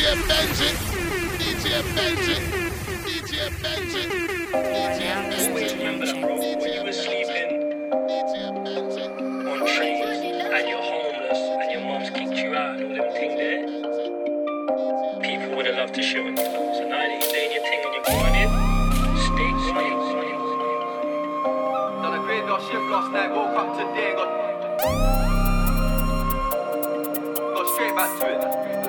DJ Benji, DJ Benji, DJ Benji, DJ Benji. Remember that, bro, when you were sleeping on trains and you're homeless and your mom's kicked you out and all them things there, people would have loved to show you. So now that you're doing your thing and you're going in, stay quiet. Done a graveyard shift last night, woke up today and got. Got straight back to it.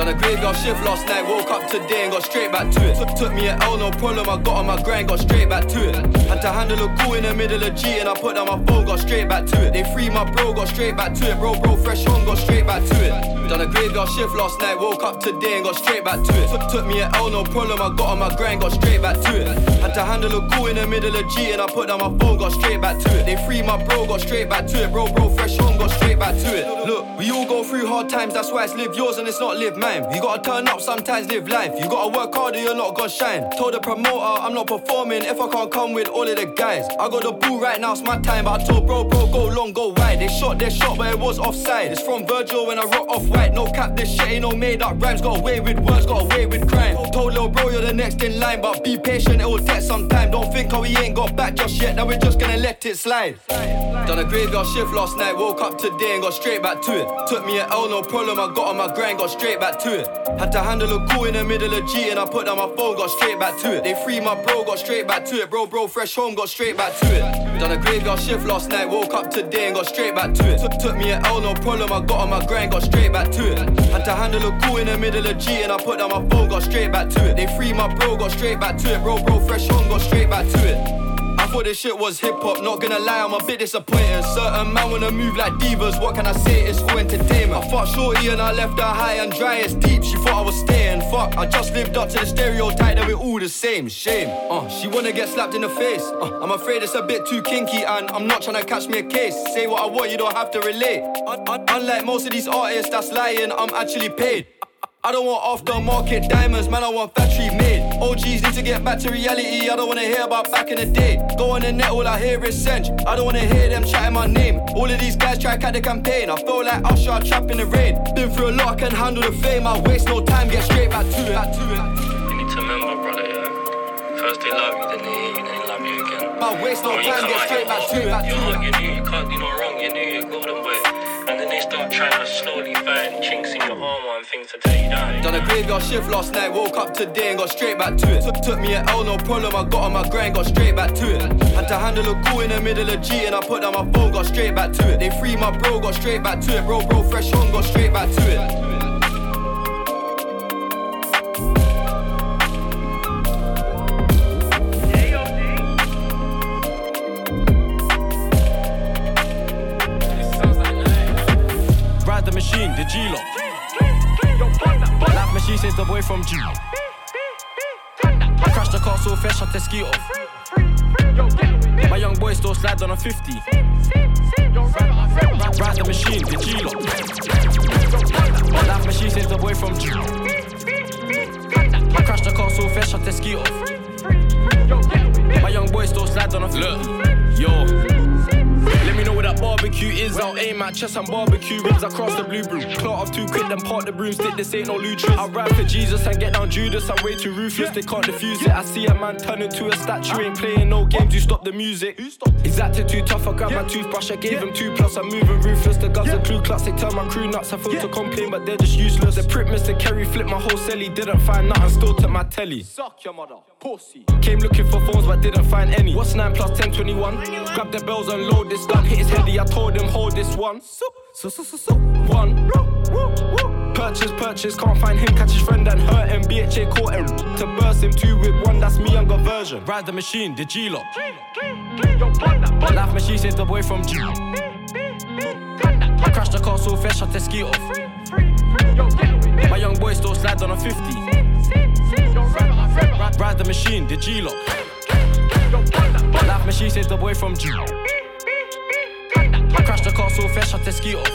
Done a graveyard shift last night, woke up today and got straight back to it. Took, took me an L, no problem, I got on my grind, got straight back to it. Had to handle a call in the middle of G and I put down my phone, got straight back to it. They free my bro, got straight back to it. Bro, bro, fresh home, got straight back to it. Done a graveyard shift last night, woke up today and got straight back to it. Took, took me an L, no problem, I got on my grind, got straight back to it. Had to handle a call in the middle of G and I put down my phone, got straight back to it. They free my bro, got straight back to it. Bro, bro, fresh home, got straight back to it. Look, we all go through hard times, that's why it's live yours and it's not live mine. You gotta turn up, sometimes live life. You gotta work hard or you're not gonna shine. Told the promoter I'm not performing if I can't come with all of the guys. I got the ball right now, it's my time. But I told bro, bro, go long, go wide. They shot their shot, but it was offside. It's from Virgil when I rock off white. No cap, this shit ain't no made up rhymes. Got away with words, got away with crime. Told little bro, you're the next in line, but be patient, it will take some time. Don't think how we ain't got back just yet. Now we're just gonna let it slide. Done a graveyard shift last night, woke up today and got straight back to it. Took me an L, no problem, I got on my grind, got straight back to it. Had to handle a call in the middle of G and I put down my phone, got straight back to it. They free my bro, got straight back to it. Bro, bro, fresh home, got straight back to it. Done a graveyard shift last night, woke up today and got straight back to it. Took, took me an L, no problem, I got on my grind, got straight back to it. Had to handle a call in the middle of G and I put down my phone, got straight back to it. They free my bro, got straight back to it. Bro, bro, fresh home, got straight back to it. Thought this shit was hip hop, not gonna lie, I'm a bit disappointed. Certain man wanna move like divas, what can I say? It's for entertainment. I fought shorty and I left her high and dry as deep. She thought I was staying. Fuck, I just lived up to the stereotype that we're all the same. Shame. Uh, she wanna get slapped in the face. Uh, I'm afraid it's a bit too kinky and I'm not trying to catch me a case. Say what I want, you don't have to relate. Un- un- unlike most of these artists that's lying, I'm actually paid. I don't want aftermarket diamonds, man, I want factory made. OGs need to get back to reality, I don't wanna hear about back in the day. Go on the net, all I hear is Cench. I don't wanna hear them chatting my name. All of these guys try to cut the campaign. I feel like Usher trapped in the rain. Been through a lot, I can handle the fame. I waste no time, get straight back to it. Back to it. You need to remember, brother, yeah. First they love you, then they hate you, then they love you again. I waste no time, get straight back to it. you're to hot, it. you knew you can't do no wrong, you knew you're golden boy. And then they start trying to slowly find chinks in your armor and things to tear you down. Done a graveyard shift last night, woke up today and got straight back to it. Took, took me an L, no problem, I got on my grind, got straight back to it. Had to handle a call in the middle of G and I put down my phone, got straight back to it. They free my bro, got straight back to it. Bro, bro, fresh home, got straight back to it. Saves the boy from G. I crashed the car so fresh, shut the ski off. My young boy still slide on a 50. Ride the machine, the G lock. Life machine saves the boy from G. I crashed the car so fresh, the ski off. My young boy still slide on a 50. Look, yo. Let me know where that barbecue is. I'll aim at chest and barbecue ribs across the blue broom. Clout off too quick, then part the broomstick. This ain't no luchas. I ride for Jesus and get down Judas. I'm way too ruthless, they can't defuse it. I see a man turn into a statue. Ain't playing no games, you stop the music. He's acting too tough. I grab my toothbrush, I gave him two plus. I'm moving ruthless. The guns are clue class. They turn my crew nuts. I feel to complain, but they're just useless. The prick Mr. Kerry flipped my whole celly. Didn't find nothing, still took my telly. Suck your mother, pussy. Came looking for phones but didn't find any. What's 9 plus 10, 21? Grab the bells and load this gun. Hit his heady, I told him hold this one. So, so, so, so, so. One. Purchase, purchase, can't find him. Catch his friend and hurt him. BHA caught him. To burst him, two with one, that's me, younger version. Ride the machine, the G lock. Life machine saved the boy from G. I crashed the car so fresh, shut the ski off. My young boy still slide on a 50. Ride, ride the machine, the G lock. Life machine saved the boy from G. I crashed the car so fresh, shut the ski off.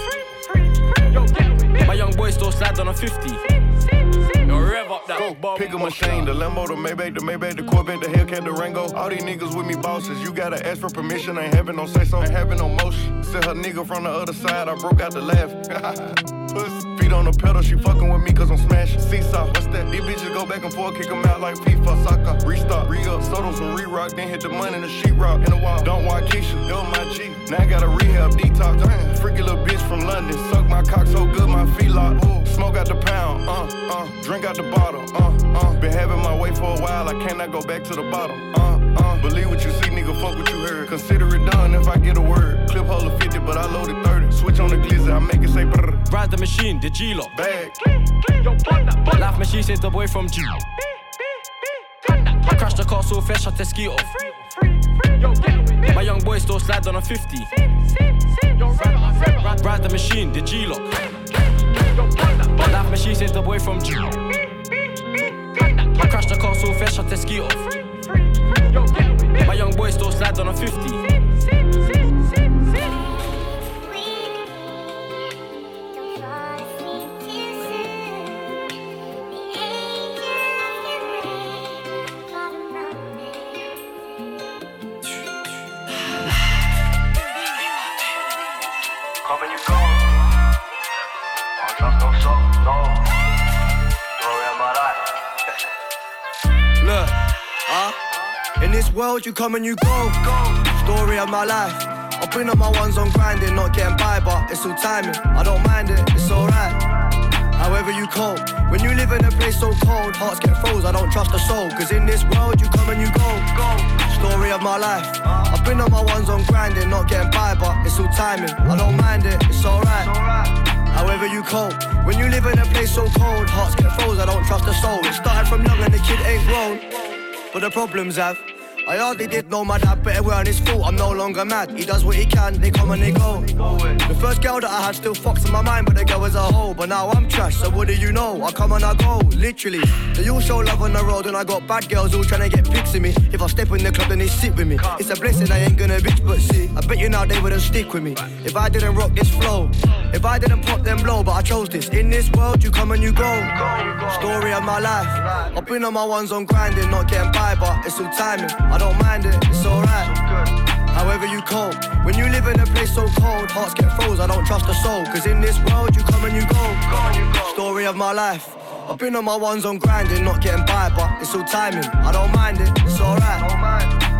My young boy still slide on a 50. Yo, rev up that. Go, Pick a machine, the Lambo, the Maybach, the Maybach, the Corvette, the Hellcat, the Rango. All these niggas with me bosses. You gotta ask for permission, ain't having no say so, ain't having no motion. Said her nigga from the other side, I broke out the laugh. pussy. Feet on the pedal, she fucking with me cause I'm smashing. Seesaw, what's that? These bitches go back and forth, kick them out like FIFA, soccer. Restart, re up, Sotos and re rock, then hit the money in the sheetrock. In the wall, don't want Keisha, yo my G. Now I got a rehab detox. Damn. Freaky little bitch from London, suck my cock so good, my feet lock. Ooh. Smoke out the pound, uh, uh, drink out the bottle, uh, uh. For a while, I cannot go back to the bottom, uh, uh. Believe what you see, nigga, fuck what you heard. Consider it done if I get a word. Clip hold of 50, but I loaded 30. Switch on the glizzy, I make it say brr. Ride the machine, the G lock. Bag. Life machine saved the boy from G. I crashed the car so fast, shut the ski off. My young boy still slide on a 50. Ride, ride the machine, the G lock. Life machine saved the boy from G. I crashed the car so fast, shut the ski off. My young boy still slide on a 50. You come and you go. Story of my life. I've been on my ones on grinding, not getting by, but it's all timing. I don't mind it, it's alright. However you cope. When you live in a place so cold, hearts get froze, I don't trust a soul. Cause in this world, you come and you go. Story of my life. I've been on my ones on grinding, not getting by, but it's all timing. I don't mind it, it's alright. However you cope. When you live in a place so cold, hearts get froze, I don't trust a soul. It started from young and the kid ain't grown. But the problems have. I hardly did know my dad better well on his fault. I'm no longer mad. He does what he can, they come and they go. The first girl that I had still fucks in my mind, but the girl was a hoe. But now I'm trash, so what do you know? I come and I go, literally. They all show love on the road, and I got bad girls all trying to get pics of me. If I step in the club, then they sit with me. It's a blessing, I ain't gonna bitch, but see, I bet you now they wouldn't stick with me. If I didn't rock this flow, if I didn't pop them blow, but I chose this. In this world, you come and you go. Story of my life. I've been on my ones on grinding, not getting by, but it's all timing. I don't mind it, it's alright. However you cope. When you live in a place so cold, hearts get froze, I don't trust a soul. Cause in this world, you come and you go. Story of my life. I've been on my ones on grinding, not getting by, but it's all timing. I don't mind it, it's alright.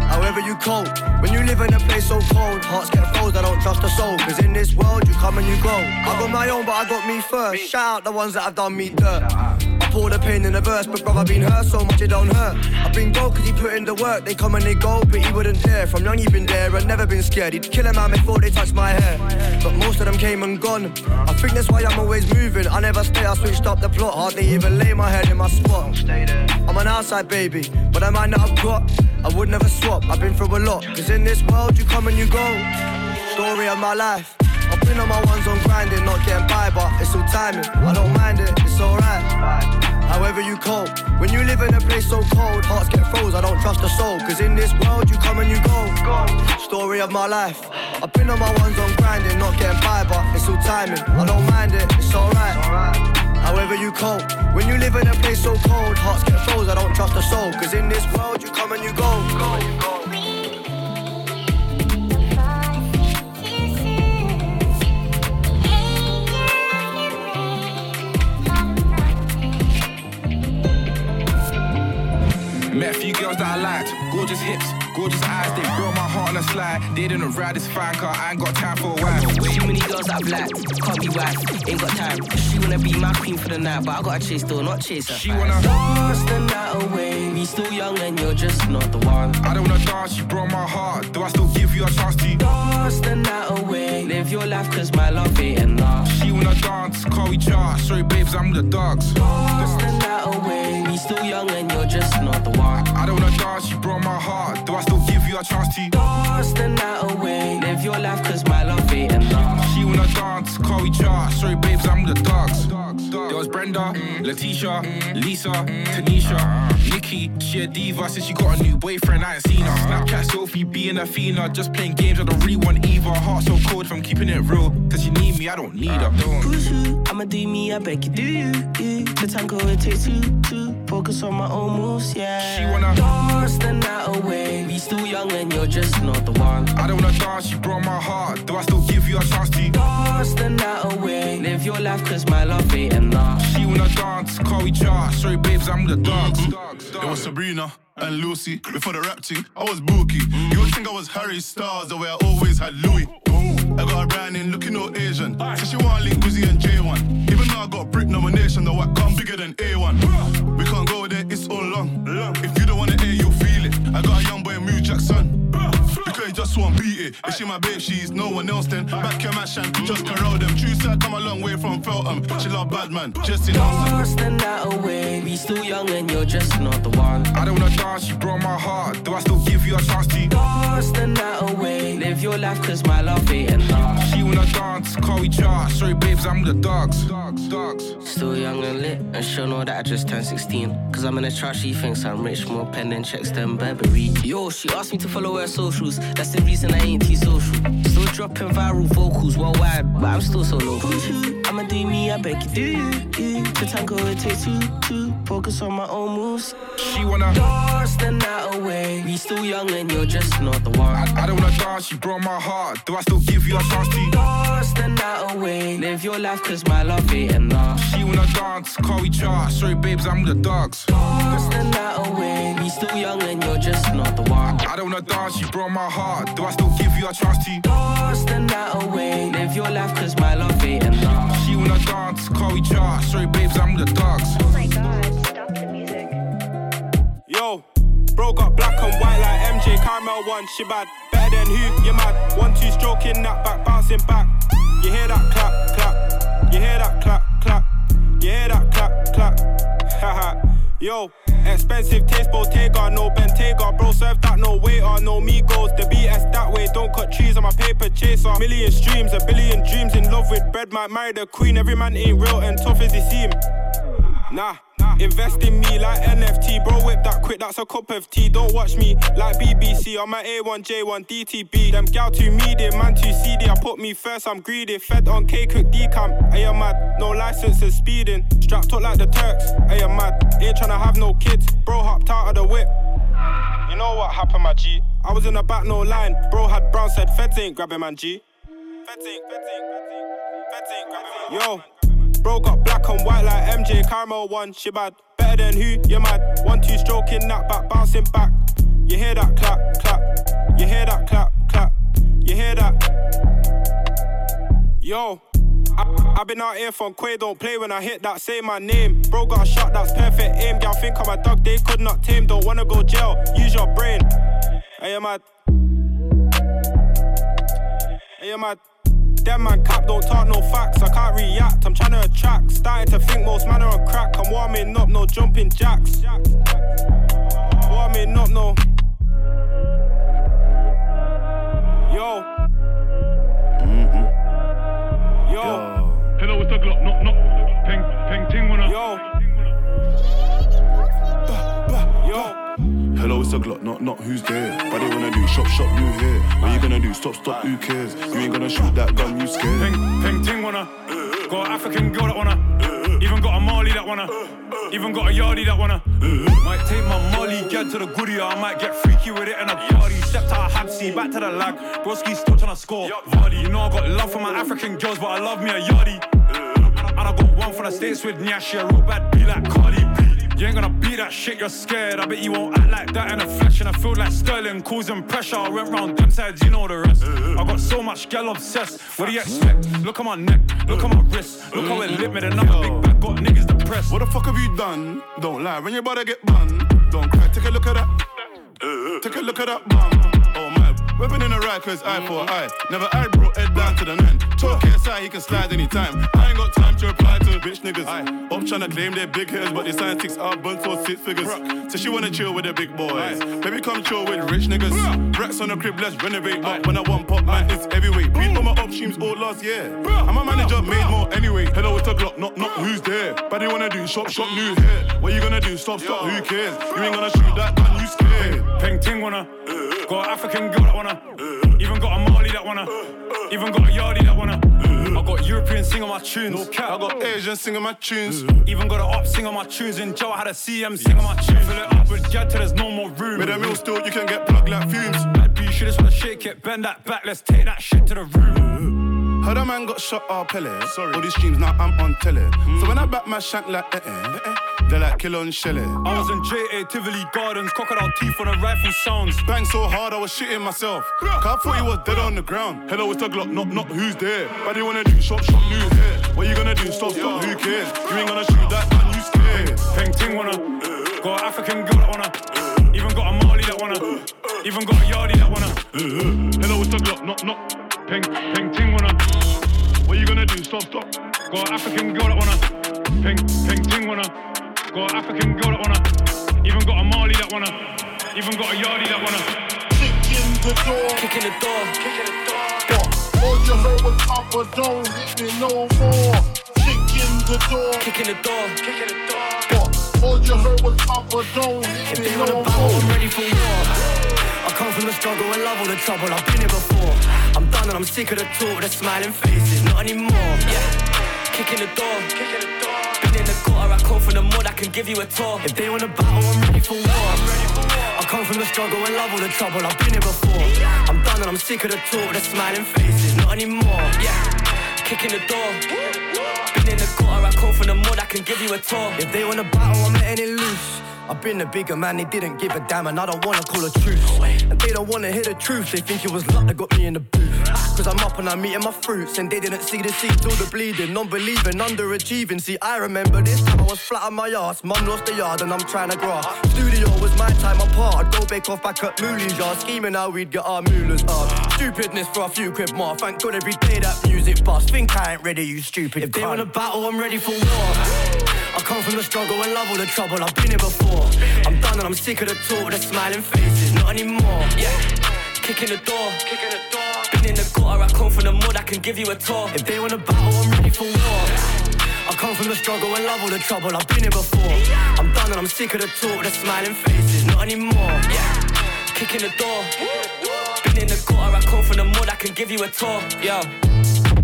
However you cope. When you live in a place so cold, hearts get froze, I don't trust a soul. Cause in this world, you come and you go. I got my own, but I got me first. Shout out the ones that have done me dirt. Pour the pain in the verse, but brother been hurt so much it don't hurt. I've been gold cause he put in the work, they come and they go, but he wouldn't dare. From young he been there and never been scared. He'd kill a man before they touch my hair. But most of them came and gone. I think that's why I'm always moving. I never stay, I switched up the plot. Hardly even lay my head in my spot. I'm an outside baby, but I might not have got. I would never swap, I've been through a lot. Cause in this world you come and you go. Story of my life. Been on my ones on grinding, not getting by, but it's all timing. I don't mind it, it's alright. However you cope. When you live in a place so cold, hearts get froze, I don't trust a soul. Cause in this world you come and you go. Story of my life. I've been on my ones on grinding, not getting by, but it's all timing. I don't mind it, it's alright. However you cope. When you live in a place so cold, hearts get froze, I don't trust a soul. Cause in this world you come and you go. Met a few girls that I liked, gorgeous hips, gorgeous eyes. They broke my heart on a slide. They didn't ride this fine car. I ain't got time for a while. Too many girls I've liked, can't be wife, ain't got time. She wanna be my queen for the night, but I gotta chase though, not chase her. She wanna- dance the night away. We still young and you're just not the one. I don't wanna dance, you broke my heart. Do I still give you a chance to? Dance the night away. Live your life cause my love ain't enough. She wanna dance, call we chart. Sorry, babes, I'm with the dogs. Dance the night away. We still young and you're just not the one. I don't wanna dance, you broke my heart. Do I still give you a chance to? Dance the night away. Live your life cause my love ain't enough. She wanna dance, call we chart. Sorry, babes, I'm with the dogs. There was Brenda, mm. Letitia, mm. Lisa, mm. Tanisha, uh-huh. Nikki. She a diva since she got a new boyfriend. I ain't seen her. Uh-huh. Snapchat Sophie being a fiend, just playing games. I don't really want either. Heart so cold from keeping it real. Cause you need me, I don't need her. Uh-huh. Who's who? I'ma do me, I beg you, do you? The tango it takes two, two. Focus on my own moves, yeah. She wanna dance the night away. We still young and you're just not the one. I don't wanna dance, you broke my heart. Do I still give you a chance to dance the night away? Live your life, cause my love ain't enough. She wanna dance, call we chart. Sorry, babes, I'm the dogs. It was Sabrina and Lucy before the rap thing. I was Bookie. You would think I was Harry Styles, the way I always had Louis. I got a brand in looking all Asian. So she want link Wizzy and J1. Even though I got Brit nomination, the white come bigger than A1. We can't go there, it's all long. If you don't wanna hear, you'll feel it. I got a young boy, Mew Jackson. Because he just won't beat it. If she my babe, she's no one else then. Back your match and just corral them. True side come a long way from Feltham. She love bad man, just in Dance the that away. We still young and you're just not the one. I don't wanna dance, you broke my heart. Do I still give you a chance to dance the night away? Live your life, cause my love ain't enough. She wanna dance, call we chart. Sorry, babes, I'm the dogs. Dogs, dogs. Still young and lit, and she'll know that I just turned 16. Cause I'm in a chart, she thinks I'm rich, more pending checks than Burberry. Yo, she asked me to follow her socials. That's the reason I ain't too social. Still dropping viral vocals worldwide, but I'm still so local. I'ma do me, I beg you, do you. To tango, it takes two, two. Focus on my own moves. She wanna dance the night away. We still young and you're just not the one. I, I don't wanna dance, you broke my heart. Do I still give you a chance to dance the night away? Live your life, cause my love ain't enough. She wanna dance, call we chart. Sorry, babes, I'm with the dogs. Dance the night away. We still young and you're just not the one. I don't wanna dance, you broke my heart. Do I still give you a chance to dance the night away? Live your life, cause my love ain't enough. She wanna dance, call we chart. Sorry, babes, I'm the dogs. Oh my god, stop the music. Yo, bro got black and white like MJ Caramel one. She bad, better than who? You mad? One two stroking that back, bouncing back. You hear that clap, clap. You hear that clap, clap. You hear that clap, clap. Haha. Yo, expensive taste, Bottega, no Bentayga, bro. Serve that, no waiter, no Migos. The BS that way, don't cut trees on my paper chaser. Million streams, a billion dreams in love with bread. Might marry the queen. Every man ain't real and tough as he seem. Nah. Invest in me like NFT, bro. Whip that quick, that's a cup of tea. Don't watch me like BBC. I'm my A1, J1, DTB. Them gal too medium, man too CD. I put me first, I'm greedy. Fed on K, cook decamp. I am mad, no license and speeding. Strapped up like the Turks, I am mad. Ain't tryna have no kids, bro. Hopped out of the whip. You know what happened, my G? I was in the back, no line. Bro had brown said, Feds ain't grabbing, man, G. Feds ain't, feds ain't, feds ain't, feds ain't grabbing. Yo. Bro got black and white like MJ Caramel one. She bad, better than who? You mad? One two stroking that back, bouncing back. You hear that clap, clap. You hear that clap, clap. You hear that? Yo. I, I been out here from Quay, don't play when I hit that, say my name. Bro got a shot, that's perfect aim. Y'all think I'm a dog, they could not tame. Don't wanna go jail, use your brain. Are you mad? Are you mad? Them man cap don't talk no facts. I can't react. I'm trying to attract. Starting to think most man are on crack. I'm warming up, no jumping jacks. Warming up, no. Yo. Mm-hmm. Yo. Hello, it's the Glock. Knock, knock. Peng, peng, ting, wanna. Yo. Yo. Hello, it's a Glock, not not who's there. But they wanna do shop shop, you here. What you gonna do? Stop stop, who cares? You ain't gonna shoot that gun, you scared. Peng, peng, ting, wanna. Got an African girl that wanna. Even got a Mali that wanna. Even got a Yardie that wanna. Might take my Molly, get to the goodie, I might get freaky with it in a party. Stepped out Habsy, back to the lag. Broski still tryna score. Vardy, you know I got love for my African girls, but I love me a Yardie. And I got one from the States with Nyashi, a real bad be like Cardi B. You ain't gonna beat that shit, you're scared. I bet you won't act like that in a flesh. And I feel like Sterling causing pressure. I went round them sides, you know the rest. I got so much gal obsessed. What do you expect? Look at my neck, look at my wrist. Look how it lit me, then I'm a big back, got niggas depressed. What the fuck have you done? Don't lie, when your brother get bun. Don't cry, take a look at that. Take a look at that bum. Weapon in the right, cause eye for eye. Never I brought head down to the nine. Talk inside, he can slide anytime. I ain't got time to reply to bitch niggas. I Up to claim they're big hitters, but they sign six buns for six figures. So she wanna chill with the big boys. Baby, come chill with rich niggas. Racks on the crib, let's renovate. But when I want pop, man, it's heavyweight. Beat on my up streams all last year. And my manager made more anyway. Hello, it's a Glock, not not who's there. But they wanna do shop shop new here. What you gonna do? Stop stop, who cares? You ain't gonna shoot that gun, you scared. Peng ting wanna. Got an African girl that wanna. Even got a Mali that wanna. Even got a Yardie that wanna. I got Europeans singing my tunes. No cap. I got Asian singing my tunes. Even got a op singing my tunes. In Joe, I had a CM singing my tunes. Fill it up with till there's no more room. With a mill still, you can get plugged like fumes. Bad B, shit is wanna shake it, bend that back, let's take that shit to the room. Heard a man got shot, oh Pele. Sorry. All these streams now I'm on tele. So when I back my shank like eh eh, eh, eh, they're like kill on Shelley. I was in JA Tivoli Gardens, crocodile teeth on the rifle sounds. Bang so hard I was shitting myself. Cause I thought he was dead on the ground. Hello, it's the Glock, knock, knock, who's there? But they wanna do shot, shot, lose here. What you gonna do? Stop, stop, who cares? You ain't gonna shoot that man, you scared. Peng Ting wanna, got an African girl that wanna, even got a Mali that wanna, even got a Yardie that wanna. Hello, it's the Glock, knock, knock. Peng, Peng Ting wanna, What you gonna do? Stop, stop. got an African girl that wanna, Peng, Peng Ting wanna, got an African girl that wanna, even got a Mali that wanna, even got a Yardie that wanna. Kick in the door. Kicking the door, kicking the door. All you heard was Papa, don't hit me no more. Kick in the door. Kicking the door, kicking the door. All you heard was Papa, don't hit If me they no wanna battle, more. I'm ready for war. I come from the struggle and love all the trouble. I've been here before. I'm done and I'm sick of the talk, the smiling faces, not anymore. Yeah, kicking the door, kicking the door. Come from the mud, I can give you a tour. If they wanna battle, I'm ready for war. I come from the struggle and love all the trouble. I've been here before. I'm done and I'm sick of the talk, the smiling faces, not anymore. Yeah, kicking the door. Been in the gutter, I come from the mud, I can give you a tour. If they wanna battle, I'm letting it loose. I've been a bigger man, they didn't give a damn, and I don't wanna call a truce. And they don't wanna hear the truth, they think it was luck that got me in the booth. Cause I'm up and I'm eating my fruits, and they didn't see the seeds or the bleeding. Non believing, underachieving. See, I remember this time I was flat on my ass. Mum lost the yard, and I'm trying to grass. Studio was my time apart. I'd go bake off back at Mooley's yard, scheming how we'd get our moolahs up. Stupidness for a few quid more. Thank God every day that music bust. Think I ain't ready, you stupid. If they cunt. wanna battle, I'm ready for war. I come from the struggle and love all the trouble. I've been here before. I'm done and I'm sick of the talk, the smiling faces, not anymore. Yeah, kicking the door, kicking the door. Been in the gutter, I come from the mud, I can give you a tour. If they wanna battle, I'm ready for war. I come from the struggle and love all the trouble. I've been here before. I'm done and I'm sick of the talk, the smiling faces, not anymore. Yeah, kicking the door. Been in the gutter, I come from the mud, I can give you a tour. Yo,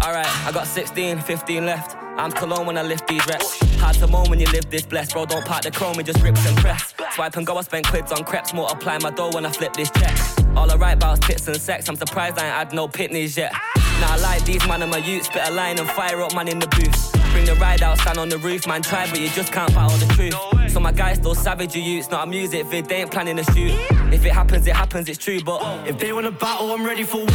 alright, I got 16, 15 left. I'm cologne when I lift these reps. Hard to moan when you live this blessed, bro. Don't park the chrome, it just rips and press. Swipe and go, I spend quids on crepes. Multiply my dough when I flip this check. All I write about is tits and sex. I'm surprised I ain't had no pitneys yet. Now I like these man and my youth, spit a line and fire up man in the booth. Bring the ride out, stand on the roof, man. Try, but you just can't battle the truth. So my guys still savage, you youths. Not a music vid, they ain't planning a shoot. If it happens, it happens, it's true. But If they wanna battle, I'm ready for war.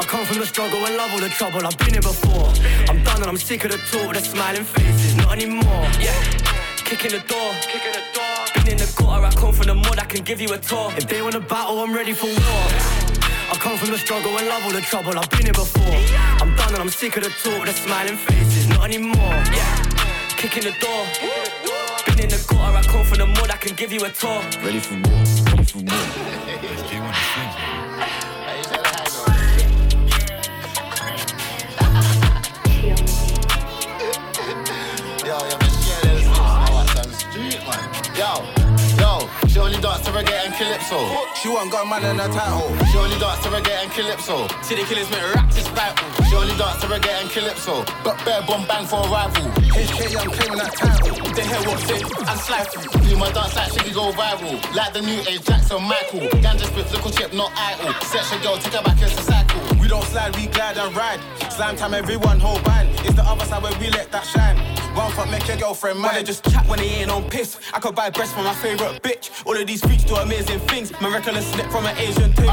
I come from the struggle and love all the trouble. I've been here before. I'm done and I'm sick of the talk, the smiling faces, not anymore. yeah, kicking the door, kicking the door. Gutter, I come from the mud, I can give you a tour. If they wanna battle, I'm ready for war. I come from the struggle and love all the trouble. I've been here before. I'm done and I'm sick of the talk, the smiling faces, not anymore. Yeah, kicking the door. Been in the gutter, I come from the mud, I can give you a tour. Ready for war, ready for war. Calypso. She won't got man in her title. She only dance to reggae and calypso. City killers make rap to spiteful. She only dance to reggae and calypso. But bare bomb bang for a rival. HK, I'm claiming that title. They hear what's it and slide through. Do my dance like she go viral. Like the new age Jackson Michael. Ganja spit, little chip, not idle. Section girl, take her back, it's a cycle. We don't slide, we glide and ride. Slam time, everyone hold band. It's the other side where we let that shine. One fuck, make your girlfriend mine. Wanna just chat when they ain't on piss. I could buy breasts for my favorite bitch. All of these freaks do amazing things. My reckless slip from an Asian thing.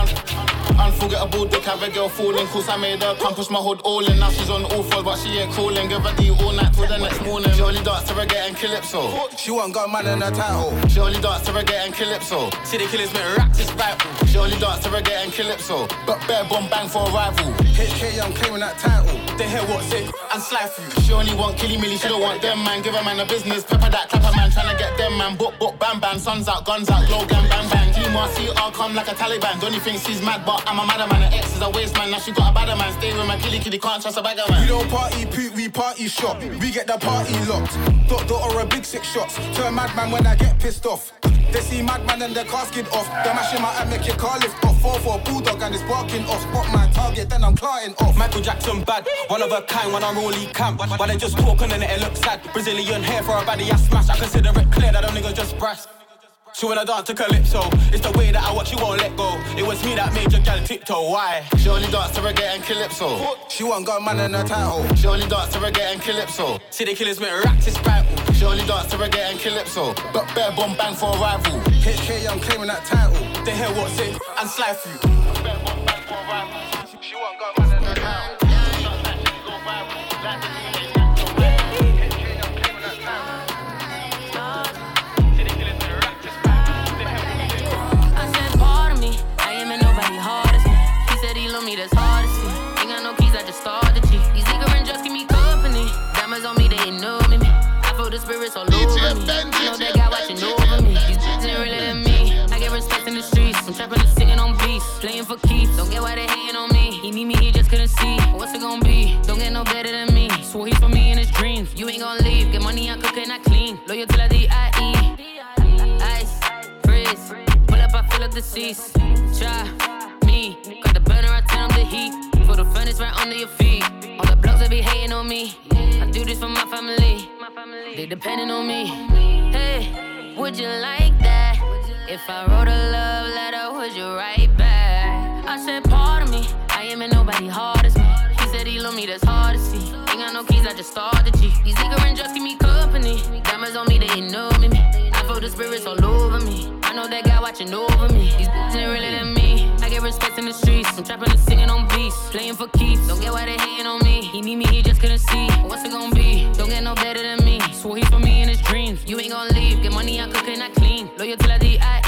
Unforgettable dick, have a girl falling. Cause I made her come push my hood all in. Now she's on all fours, but she ain't calling. Give her D all night till the next morning. She only dance to reggae and calypso. She won't got man in her title. She only dance to reggae and calypso. City killers make rap to spiteful. She only dance to reggae and calypso. But bare bomb bang for a rival. HK, I'm claiming that title. They hear what's it and slide through. She only want killy milly, she don't want them man. Give a man a business, pepper that clapper man, tryna get them man. Book, book, bam, bam, suns out, guns out, glow, gang, bang, bang. See all come like a Taliban. Donny think she's mad, but I'm a madder man. Her ex is a waste man, now she got a badder man. Stay with my killy kitty, can't trust a bagger man. We don't party poot, we party shop. We get the party locked. Dot dot or a big six shots. Turn madman when I get pissed off. They see madman and their casket off. They mashing my head, make your car lift off. Four for a bulldog and it's barking off. Spot my target, then I'm clarting off. Michael Jackson bad, one of a kind when I'm really camp. While they just talking and it looks sad. Brazilian hair for a baddie I smash. I consider it clear that them niggas just brass. She wanna dance to Calypso. It's the way that I watch, you won't let go. It was me that made your gal tiptoe. Why? She only dance to reggae and calypso. She want got man in her title. She only dance to reggae and calypso. See the killers make racks, it's vital. She only dance to reggae and calypso. But bear bomb bang for a rival. HK Young claiming that title. They hear what's it and slide through. She want got man beats. For keeps. Don't get why they hating on me. He need me, he just couldn't see. What's it gonna be? Don't get no better than me. Swore he's for me in his dreams. You ain't gonna leave. Get money, I cook and I clean. Loyal till I D.I.E. Ice, freeze. Pull up, I fill up the seats. Try me. Got the burner, I turn up the heat. For the furnace right under your feet. All the blogs that be hating on me. I do this for my family. They depending on me. Hey, would you like that? If I wrote a love letter, would you write back? I said, pardon me. I ain't met nobody hard as me. He said he love me, that's hard to see. Ain't got no keys, I just started G. These niggas just give me company. Diamonds on me, they know me. I feel the spirits all over me. I know that guy watching over me. These bitches ain't really than me. I get respect in the streets. I'm trapping and singing on beats. Playing for keeps. Don't get why they hating on me. He need me, he just couldn't see. What's it gonna be? Don't get no better than me. Swore he's for me in his dreams. You ain't gonna leave. Get money, I cook and I clean. Loyal till I D.I.E.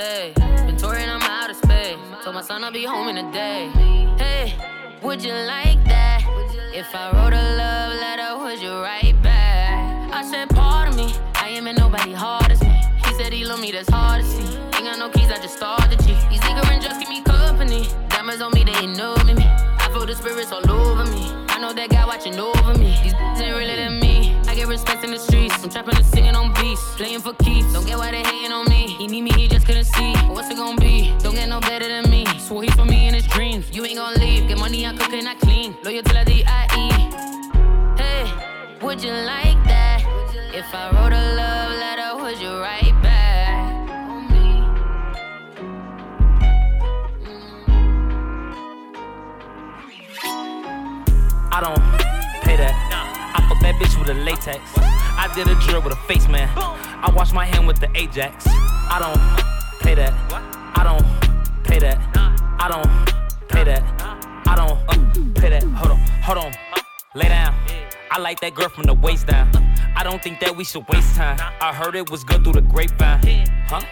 say? Been touring, I'm out of space. Told my son I'll be home in a day. Hey, would you like that? If I wrote a love letter, would you write back? I said, pardon me, I ain't met nobody hard as me. He said he love me, that's hard to see. Ain't got no keys, I just started G. These and just give me company. Diamonds on me, they know me. I feel the spirits all over me. I know that guy watching over me. These ain't really than me. I get respect in the streets. I'm trapping and singing on beats. Playing for keeps. Don't get why they hating on me. He need me, he just couldn't see. What's it gonna be? Don't get no better than me. Swore he's for me in his dreams. You ain't gonna leave. Get money, I cook and I clean. Loyal till I D.I.E. Hey, would you like that? If I wrote a love letter, would you write back? I don't pay that. I fuck that bitch with a latex. I did a drill with a face man. I wash my hand with the Ajax. I don't pay that. I don't pay that. I don't pay that. I don't uh, pay that. Hold on, hold on. Lay down. I like that girl from the waist down. I don't think that we should waste time. I heard it was good through the grapevine. Huh?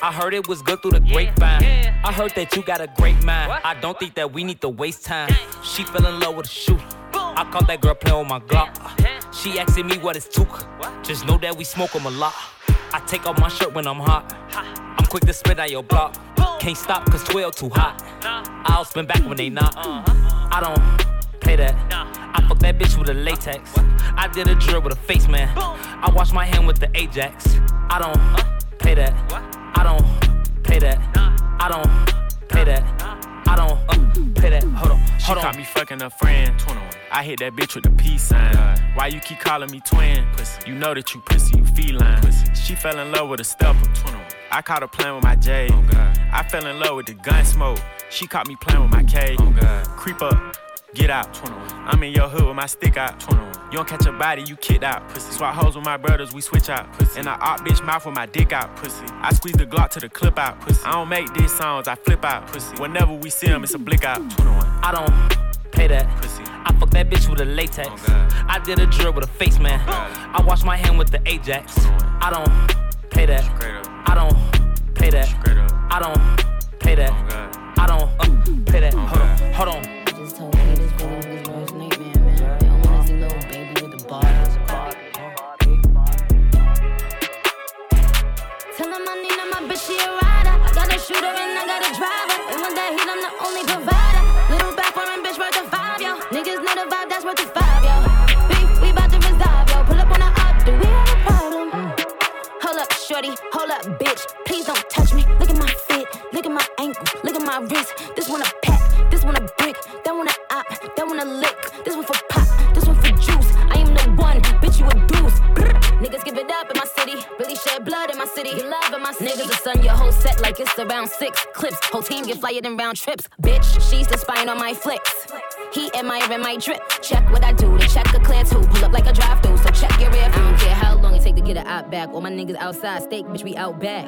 I heard it was good through the grapevine. I heard that you got a great mind. I don't think that we need to waste time. She fell in love with a shooter. I caught that girl playing with my Glock. She asking me what it's took. Just know that we smoke 'em a lot. I take off my shirt when I'm hot. I'm quick to spit on your block. Can't stop cause 12 too hot. I'll spin back when they knock. I don't pay that. I fuck that bitch with a latex. I did a drill with a face man. I wash my hand with the Ajax. I don't pay that. I don't pay that. I don't pay that. I don't uh, pay that. Hold on, She hold caught on. me fucking a friend. I hit that bitch with the peace sign. Why you keep calling me twin? You know that you pussy, you feline. She fell in love with a stepper. I caught her playing with my J. I fell in love with the gun smoke. She caught me playing with my K. Creep up, get out. I'm in your hood with my stick out. You don't catch a body, you kicked out. Pussy. Swap hoes with my brothers, we switch out. Pussy. And I op bitch mouth with my dick out. Pussy. I squeeze the Glock to the clip out. Pussy. I don't make these songs, I flip out. Pussy. Whenever we see them, it's a blick out. I don't pay that. Pussy. I fuck that bitch with a latex. I did a drill with a face man. I wash my hand with the Ajax. I don't pay that. I don't pay that. I don't pay that. I don't uh, pay that. Hold on, hold on. Like it's around six clips. Whole team get flyer than round trips. Bitch, she's the spine on my flicks. He admiring my drip. Check what I do to check a clear two. Pull up like a drive through, so check your rear. I don't care how long it take to get it out back. All my niggas outside, steak, bitch, we out back.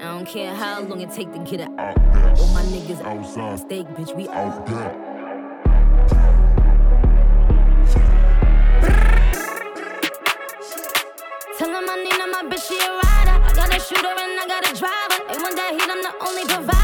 I don't care how long it take to get it out. All my niggas outside, steak, bitch, we out back. Bitch, she a rider. I got a shooter and I got a driver. They want that heat, I'm the only provider.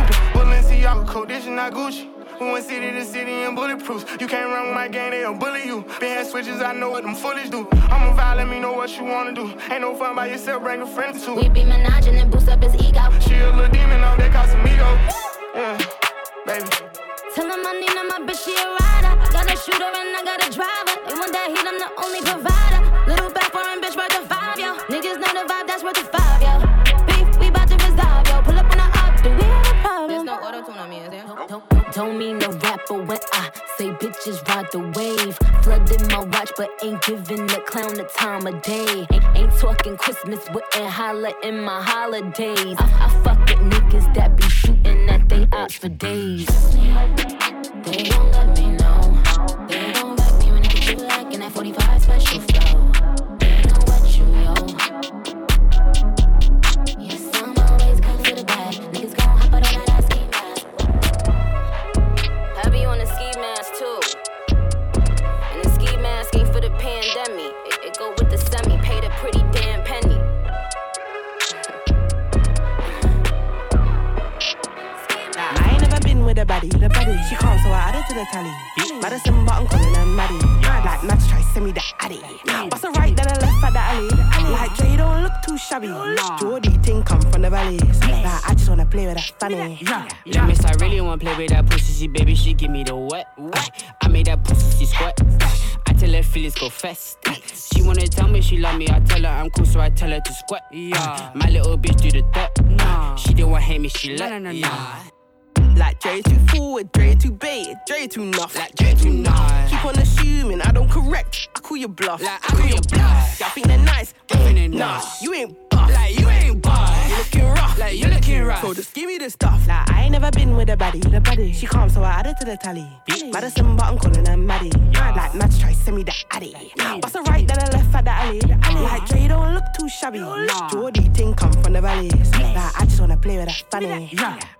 groupie. Balenciaga, Codition, not Gucci. We went city to city and bulletproofs. You can't run with my gang, they'll bully you. Been had switches, I know what them foolish do. I'm a vibe, let me know what you wanna do. Ain't no fun by yourself, bring a friend too. We be menaging and boost up his ego. She a little demon, oh, on that Casamigo. Yeah, baby. Tell him I need him, my bitch, she a rider. I got a shooter and I got a driver. They want that heat, I'm the only provider. Don't, mean no rapper when I say bitches ride the wave. Flooding my watch, but ain't giving the clown the time of day. Ain't, ain't talking Christmas, wouldn't holla in my holidays. I, I fuck with niggas that be shooting at they ops for days. They don't let me know. They don't back me when niggas do like in that 45 special flow. They know what you yo. The. She calm, so I added to the tally. Madison button calling her Maddie. Like Max try send me the addy. Bust a right, then a left at the alley. Like Jay don't look too shabby. Geordie ting come from the valleys. Like I just wanna play with that funny. Yeah, yeah. miss, I really wanna play with that pussy, she baby, she give me the wet. Ay, I made that pussy sweat. I tell her feelings go fast. She wanna tell me she love me, I tell her I'm cool, so I tell her to squat. Yeah, my little bitch do the dirt. She don't want hate me, she let. Yeah. Like Dre too forward, Dre too bait, Dre too nuff. Like Dre too nuff. Keep on assuming I don't correct. I call you bluff. Like I call you bluff. Y'all think they're nice, think they're nah. You ain't buff. Like you ain't boss. You looking rough. Like you looking rough. So just give me the stuff. Like I ain't never been with a buddy. the buddy. She calm, so I added to the tally. Madison button calling her Maddie. Yeah. Like Max try send me the addy. Bust a right, then a left at the alley. The alley. Like Dre don't look too shabby. Geordie ting come from the valleys. Like I just wanna play with that funny.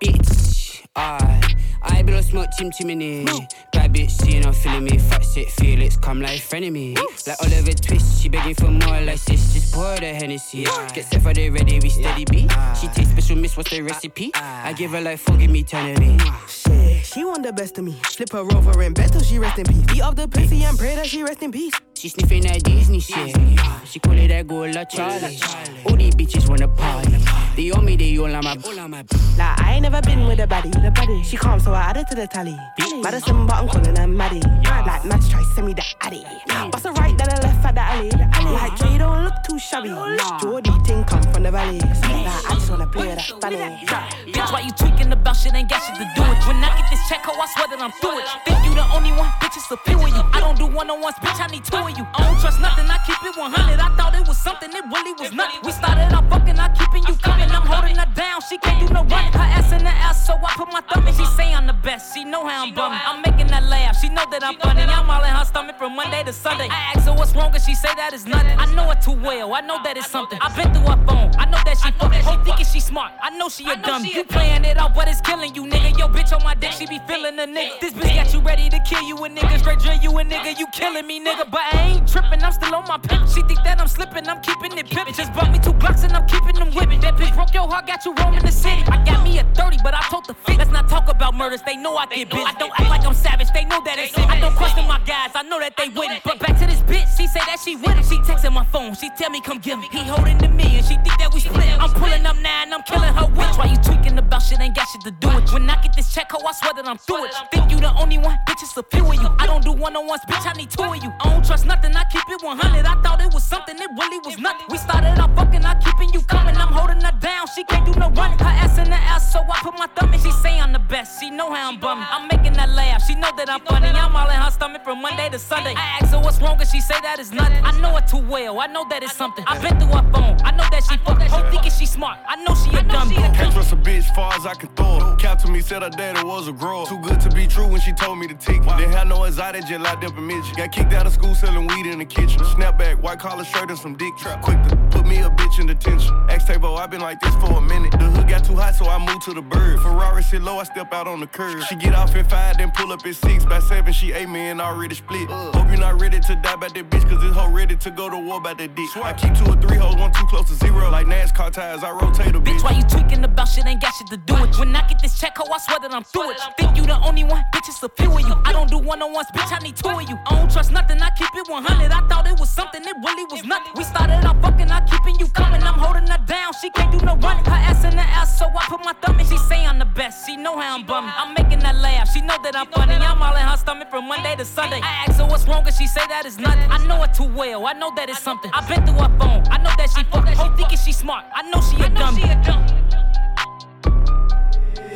Bitch, I, I blow smoke chim chimney. Bad bitch, seeing I'm feeling me. Fat shit, Felix, come like friend of me. Like Oliver Twist, she begging for more like sis. Just pour the Hennessy. Get set for the ready, we steady beat. She takes special miss, what's the recipe? Ah. I give her like forgive me, turn me. Ah, shit, she want the best of me. Flip her over in bed till she rest in peace. Beat up the pussy and pray that she rest in peace. She sniffing that Disney shit. She call it that girl La Charlie. All these bitches wanna party. They owe me, they all on my. Like I ain't never been with a baddie, the baddie. She calm, so I added to the tally. Madison button calling her Maddie. Like Max try send me the addy. Bust a right, then a left at the alley. Like Dre don't look too shabby. Geordie ting come from the valley. Like I just wanna play with that funny. Bitch, why you tweaking about shit? Ain't got shit to do it. When I get this check, ho, I swear that I'm through it. Think you the only one, bitch, it's a few of you. I don't do one on ones, bitch, I need two of you. I don't trust nothing, I keep it 100. I thought it was something, it really was nothing. We started off fucking, I keeping you coming. I'm holding her down, she can't do no running. Her ass in the ass, so I put my thumb in. She say I'm the best, she know how I'm bumming. I'm making that laugh, she know that I'm funny. I'm all in her stomach from Monday to Sunday. I ask her what's wrong, and she say that is nothing. I know her too well, I know that it's something. I've been through her phone, I know that she fucking. Whole thinking she smart, I know she a dumb. You playing it out, but it's killing you, nigga. Yo, bitch on my dick, she be feeling the nigga. This bitch got you ready to kill you, a nigga. Straight drill you, a nigga. You killing me, nigga. But I ain't tripping, I'm still on my pimp. She think that I'm slipping, I'm keeping it pimpin'. Just bought me two blocks and I'm keeping them whipping. That bitch broke your heart, got you roaming the city. I got me a 30, but I told the fit. Let's not talk about murders, they know I get bitch. I don't act like I'm savage, they know that it's it. I don't question my guys, I know that they with it. But back to this bitch, she say that she with it. She texting my phone, she tell me come get me. He holding to me and she think that we split. I'm pulling up now and I'm killing her witch. Why you tweaking about shit? Ain't got shit to do it. When I get this check, ho, I swear that I'm through it. Think you the only one? Bitch, it's a few of you. I don't do one on ones, bitch, I need two of you. I don't trust nothing, I keep it 100. I thought it was something, it really was nothing. We started off fucking, I keeping you coming. I'm holding her down, she can't do no running. Her ass in the ass, so I put my thumb in. She say I'm the best, she know how I'm bumming. I'm making that laugh, she know that I'm funny. I'm all in her stomach from Monday to Sunday. I ask her what's wrong, and she say that is nothing. I know it too well, I know that it's something. I've been through her phone, I know that she fucking. Whole thinking she smart, I know she a dumb bitch. Can't trust a bitch far as I can throw her. Cap to me, said her daddy was a grower. Too good to be true when she told me to take it. Didn't have no anxiety, just locked up in Michigan. Got kicked out of school selling weed in the kitchen. Snapback, white collar shirt and some dick trap. Quick to put me a bitch in detention. X Tabo, i been like this for a minute. The hood got too hot, so I moved to the bird. Ferrari sit low, I step out on the curb. She get off at five, then pull up at six. By seven, she ate me and already split. Hope you're not ready to die by that bitch, cause this hoe ready to go to war by that dick. I keep two or three hoes, one too close to zero. Like NASCAR tires, I rotate a bitch. Bitch, why you tweaking about shit? Ain't got shit to do it. When I get this check, ho, I swear that I'm through it. Think you the only one? Bitch, it's a few of you. I don't do one on ones, bitch, I need two of you. I don't trust nothing, I keep it 100. I thought it was something, it really was nothing. We started off fucking, I keeping you coming. I'm holding her down, she can't do no running. Her ass in the ass, so I put my thumb in. She say I'm the best, she know how I'm bumming. I'm making that laugh, she know that I'm funny. I'm all in her stomach from Monday to Sunday. I ask her what's wrong, and she say that is nothing. I know it too well, I know that it's something. I've been through her phone, I know that she fucking. She thinking she smart, I know she a dumb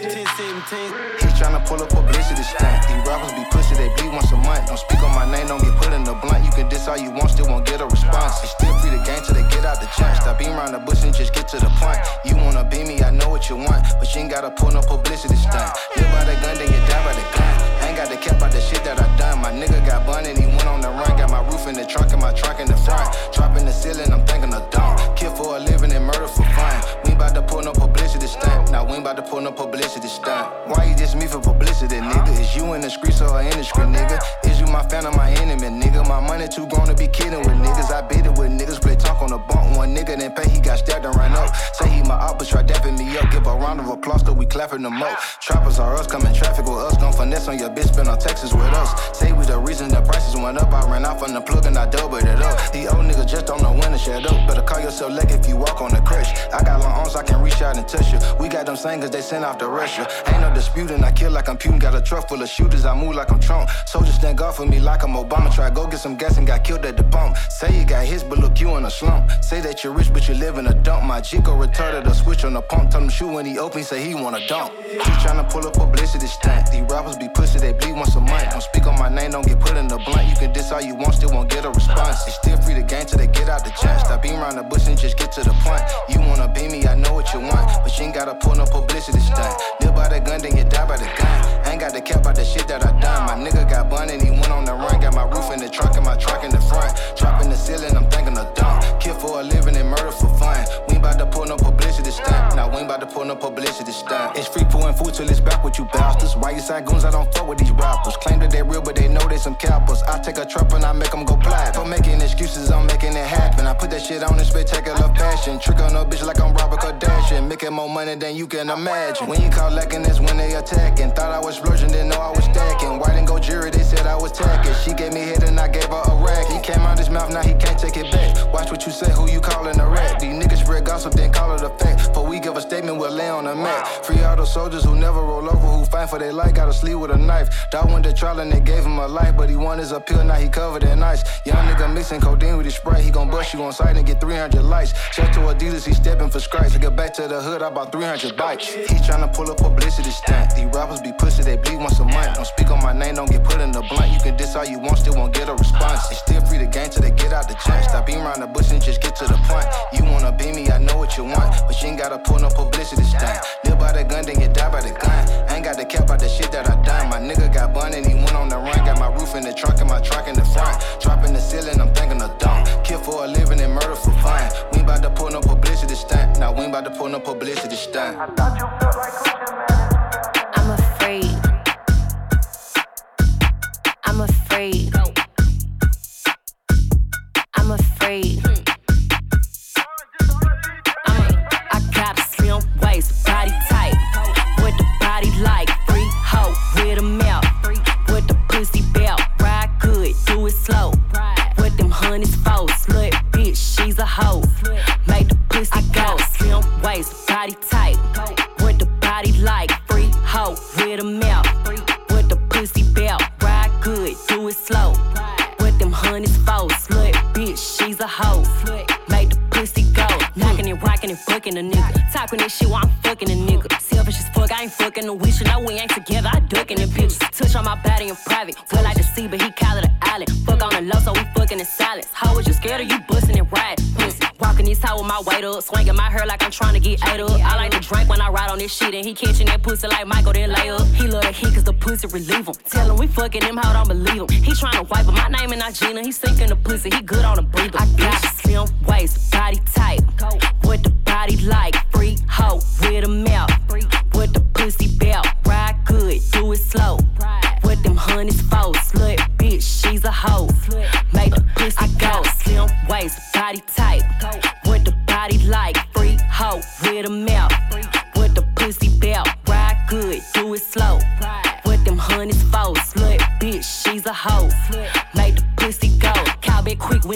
bitch. 1017. He's tryna pull up publicity stunt. These rappers be pussy, they bleed once a month. Don't speak on my name, don't get put in the blunt. You can diss all you want, still won't get a response. It's still free to game till they get out the chance. Stop being around the bush and just get to the point. You wanna be me, I know what you want, but you ain't gotta pull no publicity stunt. Live by the gun, then you die by the gun. Got the cap out the shit that I done. My nigga got bun and he went on the run. Got my roof in the trunk and my trunk in the front. Dropping the ceiling, I'm thinking of dumb. Kill for a living and murder for fun. We about to pull no publicity stunt. Now we about to pull no publicity stunt. Why you just me for publicity, nigga? Is you in the streets or in the street, nigga? My fan or my enemy, nigga? My money too grown to be kidding with niggas. I bid it with niggas, play talk on the bump. One nigga didn't pay, he got stabbed and ran up. Say he my op, but try dapping me up. Give a round of applause, cause we clapping them up. Trappers are us, coming traffic with us. Gon' finesse on your bitch, spin on Texas with us. Say we the reason the prices went up. I ran off on the plug and I doubled it up. The old niggas just don't know when to shut up. Better call yourself lucky if you walk on the crush. I got long arms, I can reach out and touch you. We got them singers, they send off to Russia. Ain't no disputing, I kill like I'm Putin. Got a truck full of shooters, I move like I'm Trump. Soldiers stand guard for me like I'm Obama. Try go get some gas and got killed at the pump. Say you got hits, but look you in a slump. Say that you're rich, but you live in a dump. My Chico retarded a switch on the pump. Tell him shoot when he open, say he wanna dump. He tryna pull up publicity stunt. These rappers be pussy, they bleed once a month. Don't speak on my name, don't get put in the blunt. You can diss all you want, still won't get a response. It's still free to game till they get out the chance. Stop being around the bush and just get to the point. You wanna be me, I know what you want, but you ain't gotta pull no publicity stunt. Live by the gun, then you die by the gun. Ain't got the cap about the shit that I done. My nigga got bun and he went on the run. Got my roof in the trunk and my truck in the front. Dropping the ceiling, I'm thinking of dump. Kill for a living and murder for fun. We ain't about to pull no publicity stunt. Now we ain't about to pull no publicity stunt. It's free pulling food till it's back with you bastards. Why you side goons? I don't fuck with these rappers. Claim that they real, but they know they some cappers. I take a trap and I make them go plat. For making excuses, I'm making it happen. I put that shit on in spectacular fashion. Trick on a bitch like I'm Robert Kardashian. Making more money than you can imagine. When you call lacking, that's when they attacking. Thought I was splurging, didn't know I was stacking. White and gold jury, they said I was tacking. She gave me head and I gave her a rack. He came out his mouth, now he can't take it back. Watch what you say, who you calling a rat. These niggas spread gossip, then call it a fact. Before we give a statement, we'll lay on a mat. Free all the soldiers who never roll over, who fight for their life, gotta sleep with a knife. Dog went to trial and they gave him a life, but he won his appeal, now he covered in ice. Young nigga mixing codeine with his sprite, he gon' bust you on sight and get 300 lights. Check to Adidas, he stepping for stripes. To get back to the hood, I bought 300 bikes. He tryna pull up publicity stunt. These rappers be pussy, they bleed once a month. Don't speak on my name, don't get put in the blunt. You can diss all you want, still won't get a response. It's still free to game till they get out the chance. Stop being around the bush and just get to the point. You wanna be me, I know what you want, but you ain't gotta pull no publicity stunt. Live by the gun, then you die by the gun. I ain't got to cap about the shit that I done. My nigga got bun and he went on the run. Got my roof in the trunk and my truck in the front. Dropping the ceiling, I'm thinking of dump. Kill for a living and murder for fun. We ain't about to pull no publicity stunt. Now we ain't about to pull no publicity stunt. I'm I'm get up. I like to drink when I ride on this shit, and he catching that pussy like Michael, then lay up. He love the heat cause the pussy relieve him. Tell him we fucking him, how don't believe him. He trying to wipe him, my name is not Gina. He sinking the pussy, he good on the breather. I got slim waist, body tight. What the body like, free hoe with a mouth.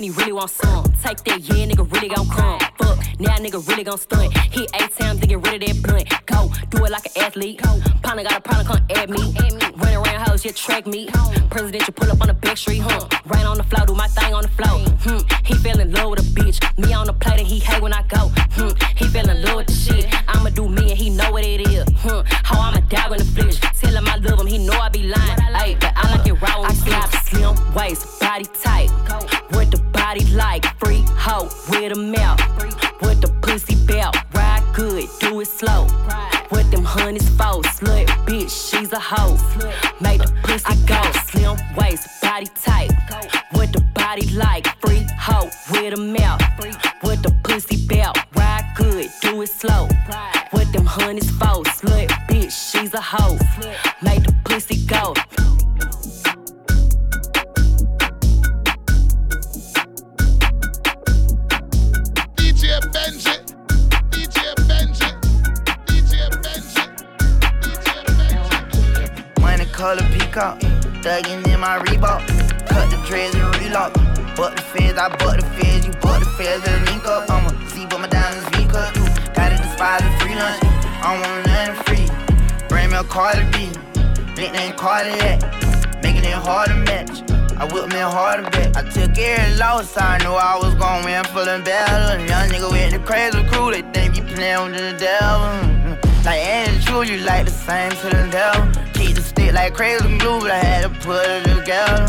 He really want some. Take that, yeah, nigga really gon' come. Fuck, now nigga really gon' stunt. Hit eight times to get rid of that blunt. Go, do it like an athlete. Partner got a problem, come at me. Run around hoes, yeah, track me. Presidential pull up on the back street, huh? Rain on the floor, do my thing on the floor. Hmm, he fell in love with a bitch. Me on the plate and he hate when I go. Hmm, he fell in love with the shit. I'ma do me and he know what it is. Hmm, how I'm a dog in the flesh. Tell him I love him, he know I be lying. Ayy, but I like it raw I got slim waist, body tight. Like free hoe with a mouth. With the pussy belt, ride good, do it slow. With them honeys foes, slut bitch, she's a hoe. Make the pussy go, slim waist, body tight. With the body like free hoe with a mouth. With the pussy belt, ride good, do it slow. With them honeys foes, slut bitch, she's a hoe. Color peacock, thuggin' in my Reebok. Cut the dreads and relock. Butt the feds, I butt the feds, you butt the feds and link up. I'ma see what my diamonds V cut. Gotta despise the free lunch. I don't want nothing free. Bring me a Cardi B, nickname Cardiac, making it hard to match. I whip me a harder bet. I took every loss, I knew I was gon' win feeling better. Young nigga with the crazy crew, they think you playin' with the devil. Mm-hmm. Like Andy True, you like the same to the devil. Stick like crazy glue, but I had to put it together.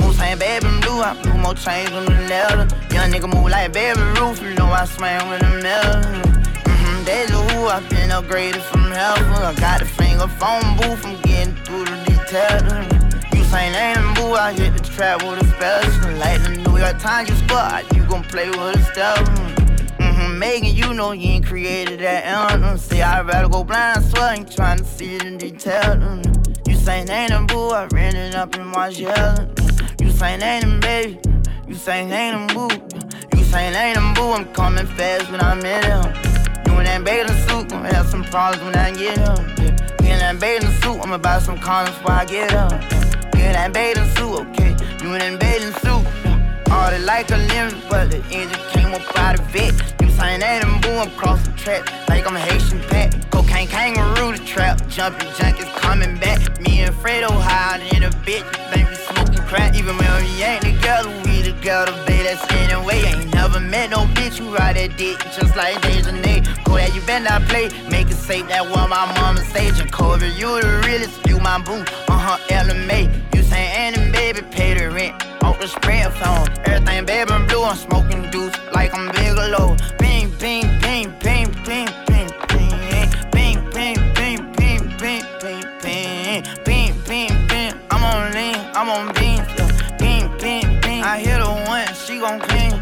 Move same baby blue, I blew more chains on the leather. Young nigga move like baby roof, you know I swam with the metal. Mm-hmm, deja vu, I been upgraded from heaven. I got the finger phone booth, I'm getting through the details. You saying ain't boo, I hit the trap with a special. Like the New York Times, you spot, you gon' play with a step. Mm-hmm, Megan, you know you ain't created that anthem. See, I'd rather go blind, swear, I ain't trying to see it in detail. Mm. You saying ain't a boo, I ran it up in my shell. You saying ain't a baby, you saying ain't a boo. You saying ain't a boo, I'm coming fast when I'm in him. You in that bathing suit, gonna have some problems when I get him. Yeah. In that bathing suit, I'ma buy some condoms before I get him. You in that bathing suit, okay? You in that bathing suit. All the like a limit, but the engine came up out of it. You saying that I'm boom across the track like I'm a Haitian pet. Cocaine kangaroo the trap, jumping junkies coming back. Me and Fredo hiding in a bitch, we smoking crack. Even when we ain't together, we together, babe. That's anyway. Ain't never met no bitch who ride that dick just like Dejanay. That you better not play, make it safe. That what my mama say. Jacoby, you the realest, you my boo. Uh huh, LMA. You saying Annie, baby, pay the rent. Off the spread phone, everything baby and blue. I'm smoking deuce like I'm Bigelow. Bing, bing, she clean.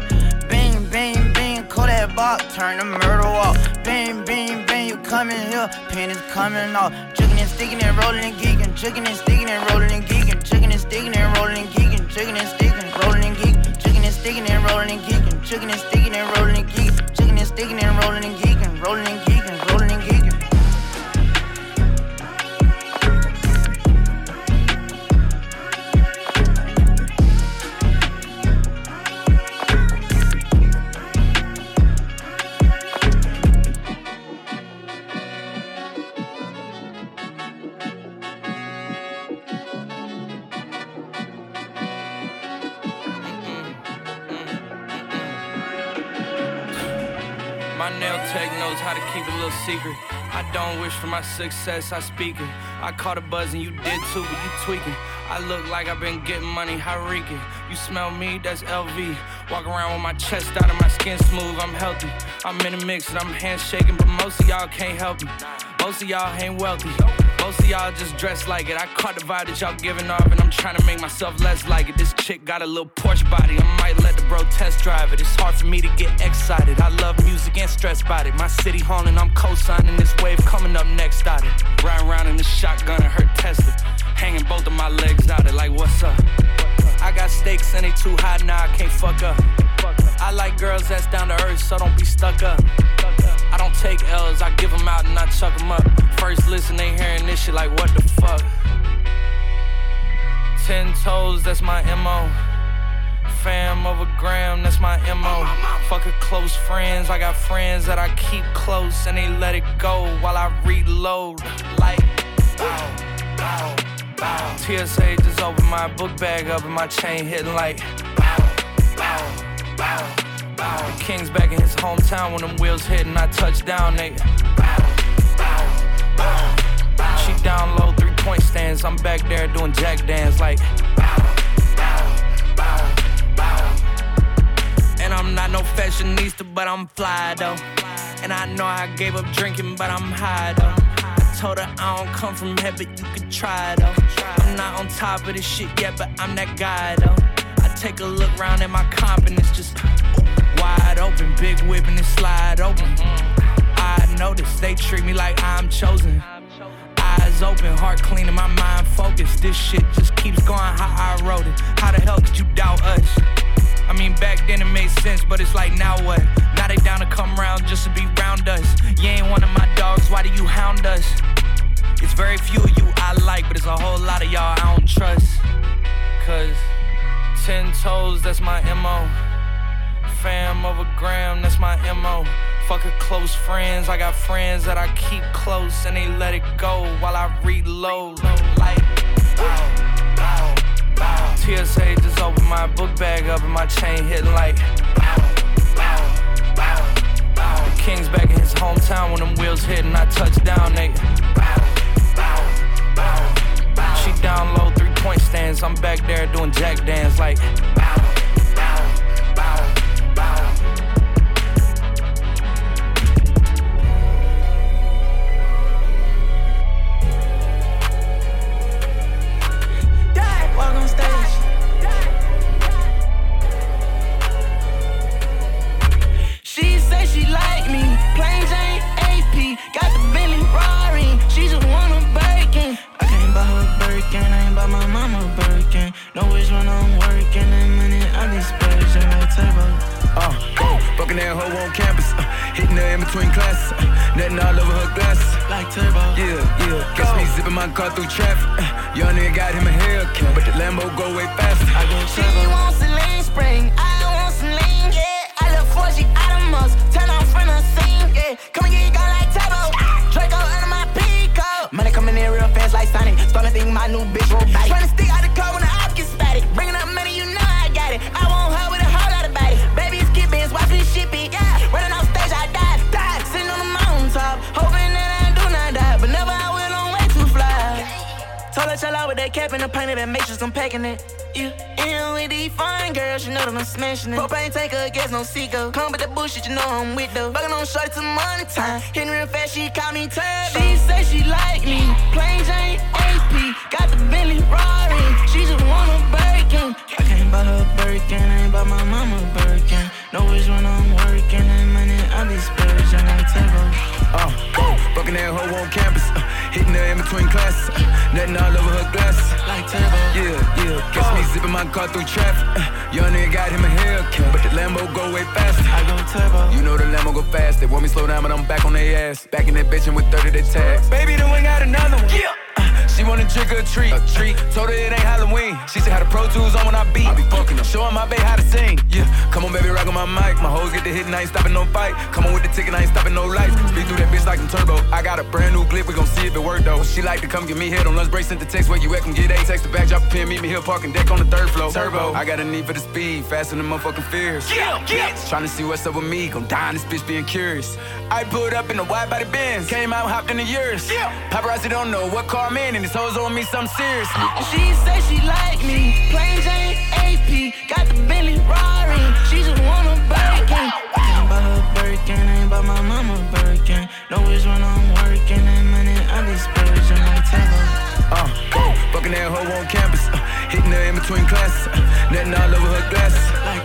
Bing, bing, bing, call that box, turn the murder off. Bing, bing, bing, you coming here, pennies coming off. Jigging and sticking and rolling and geeking, jigging and sticking and rolling and geeking, jigging and sticking and rolling and geeking, jigging and sticking, rolling and geeking, jigging and sticking and rolling and geeking, jigging and sticking and rolling and geeking, jigging and sticking and rolling and geeking, rolling and geeking, My nail tech knows how to keep a little secret. I don't wish for my success, I speak it. I caught a buzz and you did too, but you tweaking. I look like I've been getting money, how reeking. You smell me, that's LV. Walk around with my chest out and my skin smooth, I'm healthy. I'm in a mix and I'm handshaking, but most of y'all can't help me. Most of y'all ain't wealthy. Most of y'all just dress like it. I caught the vibe that y'all giving off, and I'm trying to make myself less like it. This chick got a little Porsche body. I might let the bro test drive it. It's hard for me to get excited. I love music and stress about it. My city haunting, I'm co-signing this wave coming up next out it. Riding around in the shotgun and her Tesla. Hanging both of my legs out it like what's up? I got stakes and they too high now, I can't fuck up. I like girls that's down to earth, so don't be stuck up. I don't take L's, I give them out and I chuck them up. First listen, they hearing this shit like, what the fuck? Ten toes, that's my MO. Fam over gram, that's my MO. Fuck a close friends, I got friends that I keep close and they let it go while I reload. Like, bow, bow, bow. TSA just opened my book bag up and my chain hitting like, bow, bow, Bow. King's back in his hometown when them wheels hit and I touch down, nigga. She down low, three point stands. I'm back there doing jack dance like. And I'm not no fashionista, but I'm fly though. And I know I gave up drinking, but I'm high though. Told her I don't come from heaven, but you can try though. I'm not on top of this shit yet, but I'm that guy though. Take a look round at my confidence, just wide open, big whip and it slide open. I notice they treat me like I'm chosen. Eyes open, heart clean, and my mind focused. This shit just keeps going how I wrote it. How the hell could you doubt us? I mean, back then it made sense, but it's like now what? Now they down to come round just to be round us. You ain't one of my dogs, why do you hound us? It's very few of you I like, but it's a whole lot of y'all I don't trust. Cause ten toes, that's my MO. Fam over gram, that's my MO. Fuck a close friends, I got friends that I keep close and they let it go while I reload. Like, bow, bow, bow. TSA just opened my book bag up and my chain hitting like. King's back in his hometown when them wheels hit and I touch down, nigga. She down low, three point stands. I'm back there doing jack dance like, bow, She like to come get me head on lunch break, sent the text where you at, come get A. Text the back, drop a pin, meet me here, parking deck on the third floor. Turbo. I got a need for the speed, faster than motherfucking fears. Yeah, yeah. Trying to see what's up with me, gon' die in this bitch being curious. I pulled up in a wide body Benz, came out, hopped in the years. Yeah. Paparazzi don't know what car I'm in, and these hoes on me something serious. She say she like me, plain Jane campus, uh, hitting her in between classes, uh, nothing all over her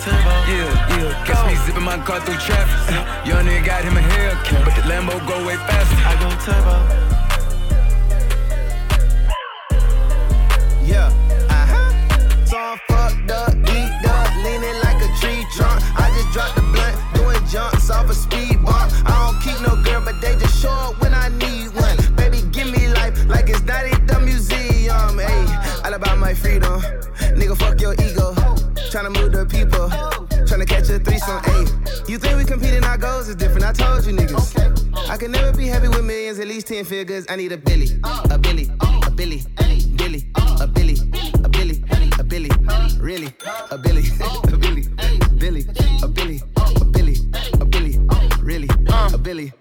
Turbo. Yeah, yeah, catch me zipping my car through traffic. Uh, young nigga got him a Hellcat, but the Lambo go way faster. I go turbo. I told you niggas. I can never be happy with millions, at least 10 figures. I need a Billy, a Billy, a Billy, Billy, a Billy, a Billy, a Billy, really, a Billy, a Billy, Billy, a Billy, a Billy, a Billy, really, a Billy.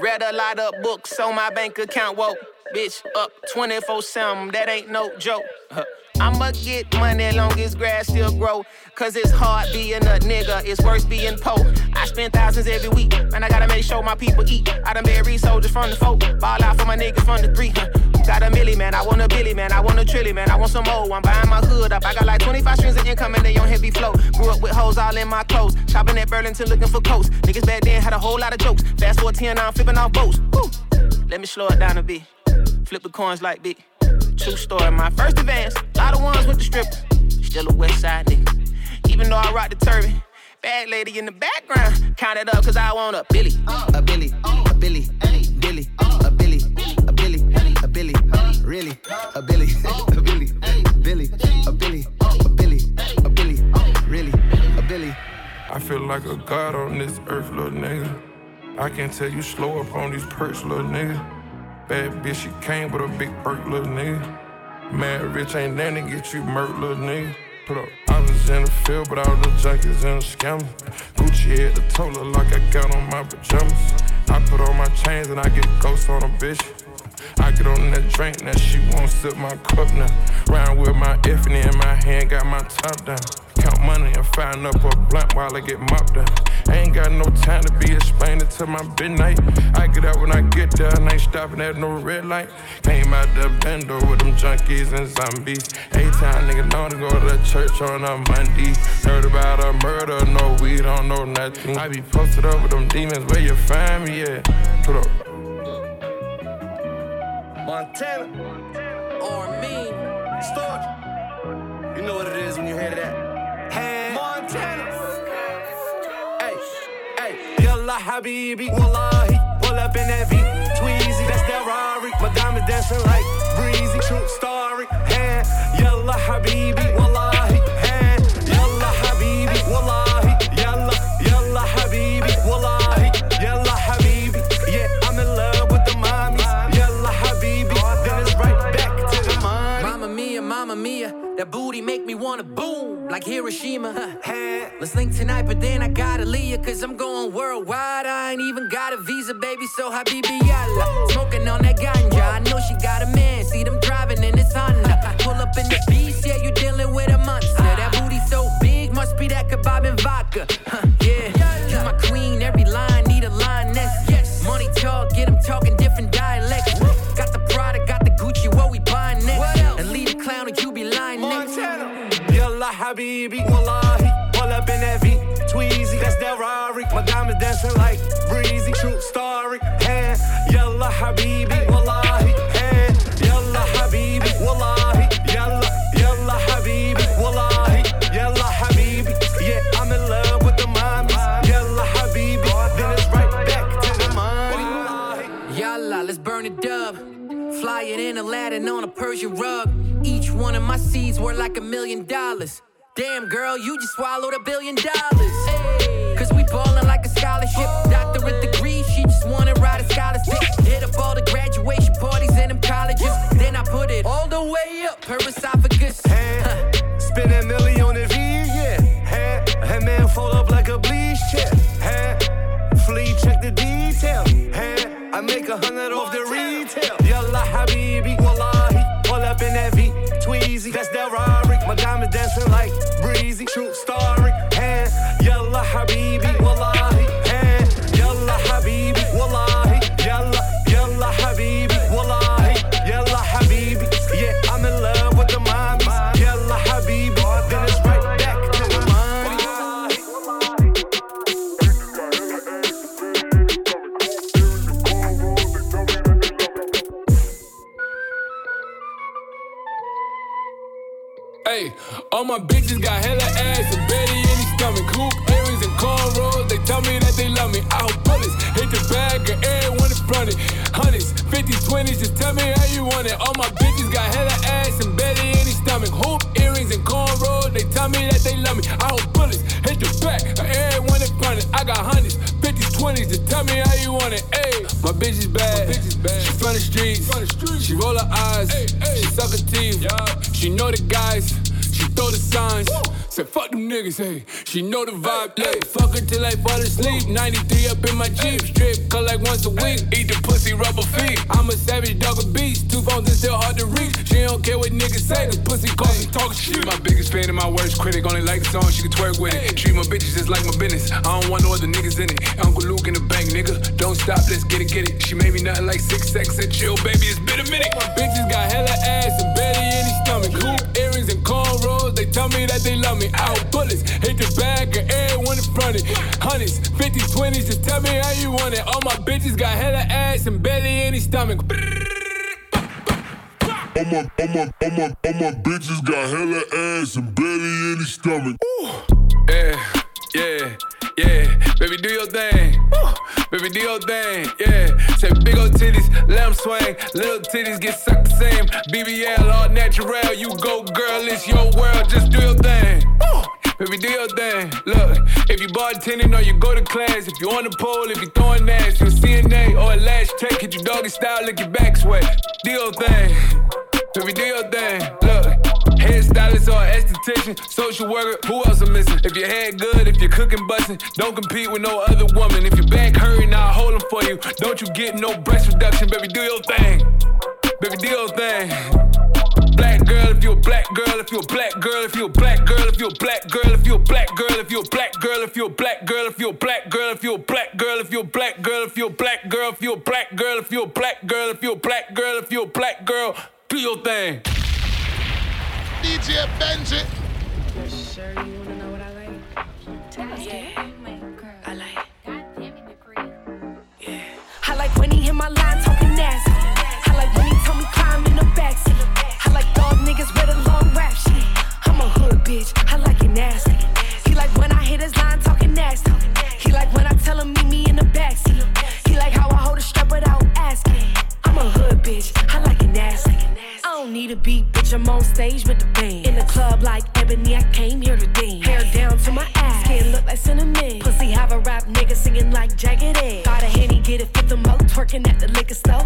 Read a lot of books on my bank account, woke. Bitch, up 24 7, that ain't no joke. I'ma get money long as grass still grow. Cause it's hard being a nigga, it's worse being poor. I spend thousands every week, and I gotta make sure my people eat. I done buried soldiers from the folk, ball out for my niggas from the three. Huh. Got a milli, man, I want a billy, man, I want a trilly, man, I want some more. I'm buying my hood up, I got like 25 streams of income and they on heavy flow. Grew up with hoes all in my clothes, shopping at Burlington looking for coats. Niggas back then had a whole lot of jokes. Fast forward 10, now I'm flipping off boats. Woo. Let me slow it down a bit. Flip the coins like big. True story, my first advance. Lot of ones with the strippers. Still a west side nigga. Even though I rock the turban. Bad lady in the background. Count it up cause I want a Billy. A Billy, a Billy, Billy, a Billy, a Billy, a Billy, really, a Billy, a Billy, Billy, a Billy, a Billy, a Billy, really, a Billy. I feel like a god on this earth, little nigga. I can tell you slow up on these perks, little nigga. Bad bitch, she came with a big perk, little nigga. Mad rich ain't nothing to get you murked, little nigga. Put up, I in the field, but all the junkies in the scammer. Gucci had the total like I got on my pajamas. I put on my chains and I get ghosts on a bitch. I get on that drink, now she won't sip my cup now. Round with my effing in my hand, got my top down. Count money and find up a blunt while I get mopped up. Ain't got no time to be explaining to my midnight. I get out when I get there, and ain't stopping at no red light. Came out the bendo with them junkies and zombies. Eight time nigga know to go to church on a Monday. Heard about a murder, no we don't know nothing. I be posted up with them demons, where you find me at? Put up. Montana, or me, Storch. You know what it is when you hear that. Hey, Montana. Hey, hey, yalla habibi, wallahi, pull up in that V, Tweezy, that's that Rari, my diamond dancing like breezy, true story, hey, yalla habibi, wallahi, booty make me wanna boom like Hiroshima. Let's link tonight, but then I gotta leave cause I'm going worldwide. I ain't even got a visa, baby, so habibi yalla. Smoking on that ganja, I know she got a man. See them driving in this Honda. Pull up in the beast, yeah, you dealing with a monster. That booty so big, must be that kebab and vodka. Huh, habibi, wallahi, pull up in that V, Tweezy, that's that Rari, my diamond dancing like breezy, true story, hey, yalla habibi, wallahi, hey, yalla habibi, wallahi, yalla, yalla habibi, wallahi, yalla habibi, yeah, I'm in love with the mommies, yalla habibi, then it's right back to the money. Yalla, let's burn it up. flyer than Aladdin on a Persian rug. Each one of my seeds worth like a million dollars. Damn, girl, you just swallowed a billion dollars. Cause we ballin' like a scholarship. Doctorate degree, she just wanna ride a scholarship. Hit up all the graduation parties in them colleges. Then I put it all the way up her esophagus. Huh. Spend a million on the V, yeah. Huh? That man fold up like a bleach chair. Huh? Flea, check the detail. Huh? I make a hundred off the retail. Yalla habibi, wallahi. Pull up in that V, Tweezy. That's that Rari. Troop starring, hey, yalla habibi. All my bitches got hella ass and Betty in his stomach. Hoop earrings and cornrows, they tell me that they love me. I hope bullets hit the bag of everyone in front of. Hundreds, fifties, twenties, just tell me how you want it. All my bitches got hella ass and Betty in his stomach. Hoop earrings and cornrows, they tell me that they love me. I hope bullets hit the back of everyone in front of. I got hundreds, fifties, twenties, just tell me how you want it. Hey, my bitch is bad. She from the streets. She roll her eyes. She suck her teeth. She know the guys. Throw the signs. Said fuck them niggas, hey. She know the vibe, hey. Fuck her till I fall asleep. 93 up in my Jeep, strip, cut like once a week. Eat the pussy rubber feet. I'm a savage dog of beast. Two phones and still hard to reach. She don't care what niggas say. Cause pussy calls me talk shit. My biggest fan and my worst critic. Only like the song, she can twerk with it. Treat my bitches just like my business. I don't want no other niggas in it. Uncle Luke in the bank, nigga. Don't stop, let's get it, get it. She made me nothing like six sex and chill, baby. It's been a minute. My bitches got hella ass and Betty in his stomach. Hoop earrings and cornrows. They tell me that they love me. Out bullets, hit the bag and everyone in front of it. Hundreds, fifties, twenties, just tell me how you want it. All my bitches got hella ass and belly in his stomach. All my, all my, all my, all my bitches got hella ass and belly in his stomach. Yeah, yeah, yeah. Baby, do your thing. Woo. Baby, do your thing. Yeah. Say big old titties, let 'em swing. Little titties get sucked the same. BBL, all natural. You go, girl, it's your world. Just do your thing. Woo. Baby, do your thing. Look, if you bartending or you go to class, if you on the pole, if you throwing ass, you a CNA or a lash tech, hit your doggy style, lick your back sweat. Do your thing. Baby, do your thing. Look, hairstylist or esthetician, social worker, who else I'm missing? If your head good, if you're cooking bustin', don't compete with no other woman. If your back hurting, I'll hold 'em for you. Don't you get no breast reduction, baby, do your thing. Baby, do your thing. Black girl, if you a black girl, if you a black girl, if you a black girl, if you a black girl, if you a black girl, if you a black girl, if you a black girl, if you a black girl, if you a black girl, if you a black girl, if you a black girl, if you a black girl, if you a black girl, if you a black girl, if you a black girl, do your thing. DJ Benji. Sure, you wanna know what I like? Yeah. I like. Yeah. I like when he hit my line talking nasty. I like when he told me climb in the backseat. I like dog niggas with a long rap sheet. I'm a hood bitch. I like it nasty. He like when I hit his line talking nasty. He like when I tell him meet me in the backseat. He like how I hold a strap without asking. I'm a hood bitch. I like it nasty. Don't need a beat, bitch. I'm on stage with the band. In the club like Ebony, I came here to dance. Hair down to my ass, skin look like cinnamon. Pussy have a rap nigga singing like Jagged Edge. Got a henny, get it for the mo, twerking at the liquor store.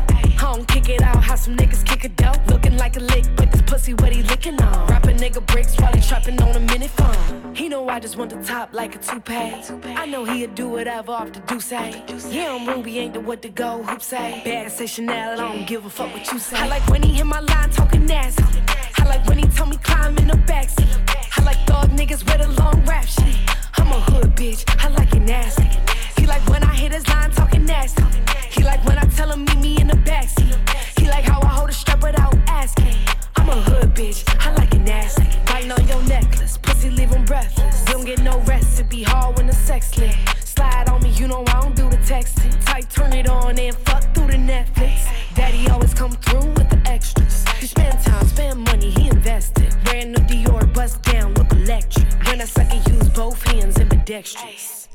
I just want the top like a toupee. I know he'll do whatever off the do say. Yeah, I'm Ruby, ain't the what to go, hoop say. Bag say Chanel, I don't give a fuck what you say. I like when he hit my line talking nasty. I like when he told me climb in the backseat. I like thug niggas with a long rap sheet. I'm a hood bitch, I like it nasty. He like when I hit his line talking nasty. He like when I tell him meet me in the backseat. He like how I hold a strap without asking. I'm a hood bitch, I like it nasty. Biting on your necklace, pussy leave him breathless. Don't get no rest, it be hard when the sex lit. Slide on me, you know I don't do the texting. Tight, turn it on and fuck through the Netflix. Daddy always come through with the extras. He spend time, spend money, he invested. Brand new Dior, bust down. When I suck and use both hands ambidextrous.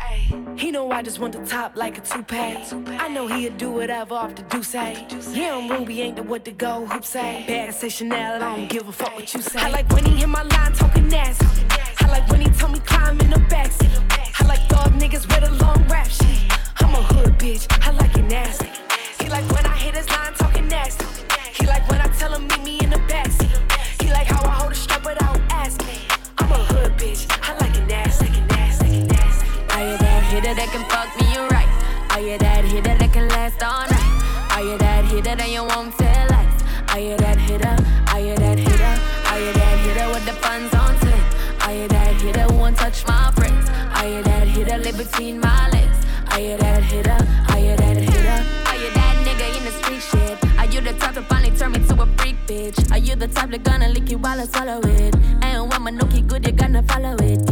He know I just want the top like a toupee. I know he'll do whatever off the do say. Yeah, I'm Ruby, ain't the what to go. Hoop say. Bag say Chanel, I don't give a fuck what you say. I like when he hit my line talking nasty. I like when he told me climb in the backseat. I like dog niggas with a long rap sheet. I'm a hood bitch, I like it nasty. He like when I hit his line talking nasty. He like when I tell him meet me in the backseat. Hitter that can fuck me right? Are you that hitter that can last all night? Are you that hitter that you won't tell lies? Are you that hitter? Are you that hitter? Are you that hitter with the funds on ten? Are you that hitter who won't touch my friends? Are you that hitter live between my legs? Are you that hitter? Are you that hitter? Are you that nigga in the street shit? Are you the type to finally turn me to a freak bitch? Are you the type that gonna lick you while I swallow it? And when my nookie good, you're gonna follow it,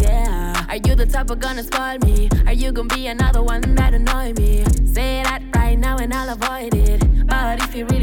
you the type of gonna spoil me? Are you gonna be another one that annoy me? Say that right now and I'll avoid it. But if you're really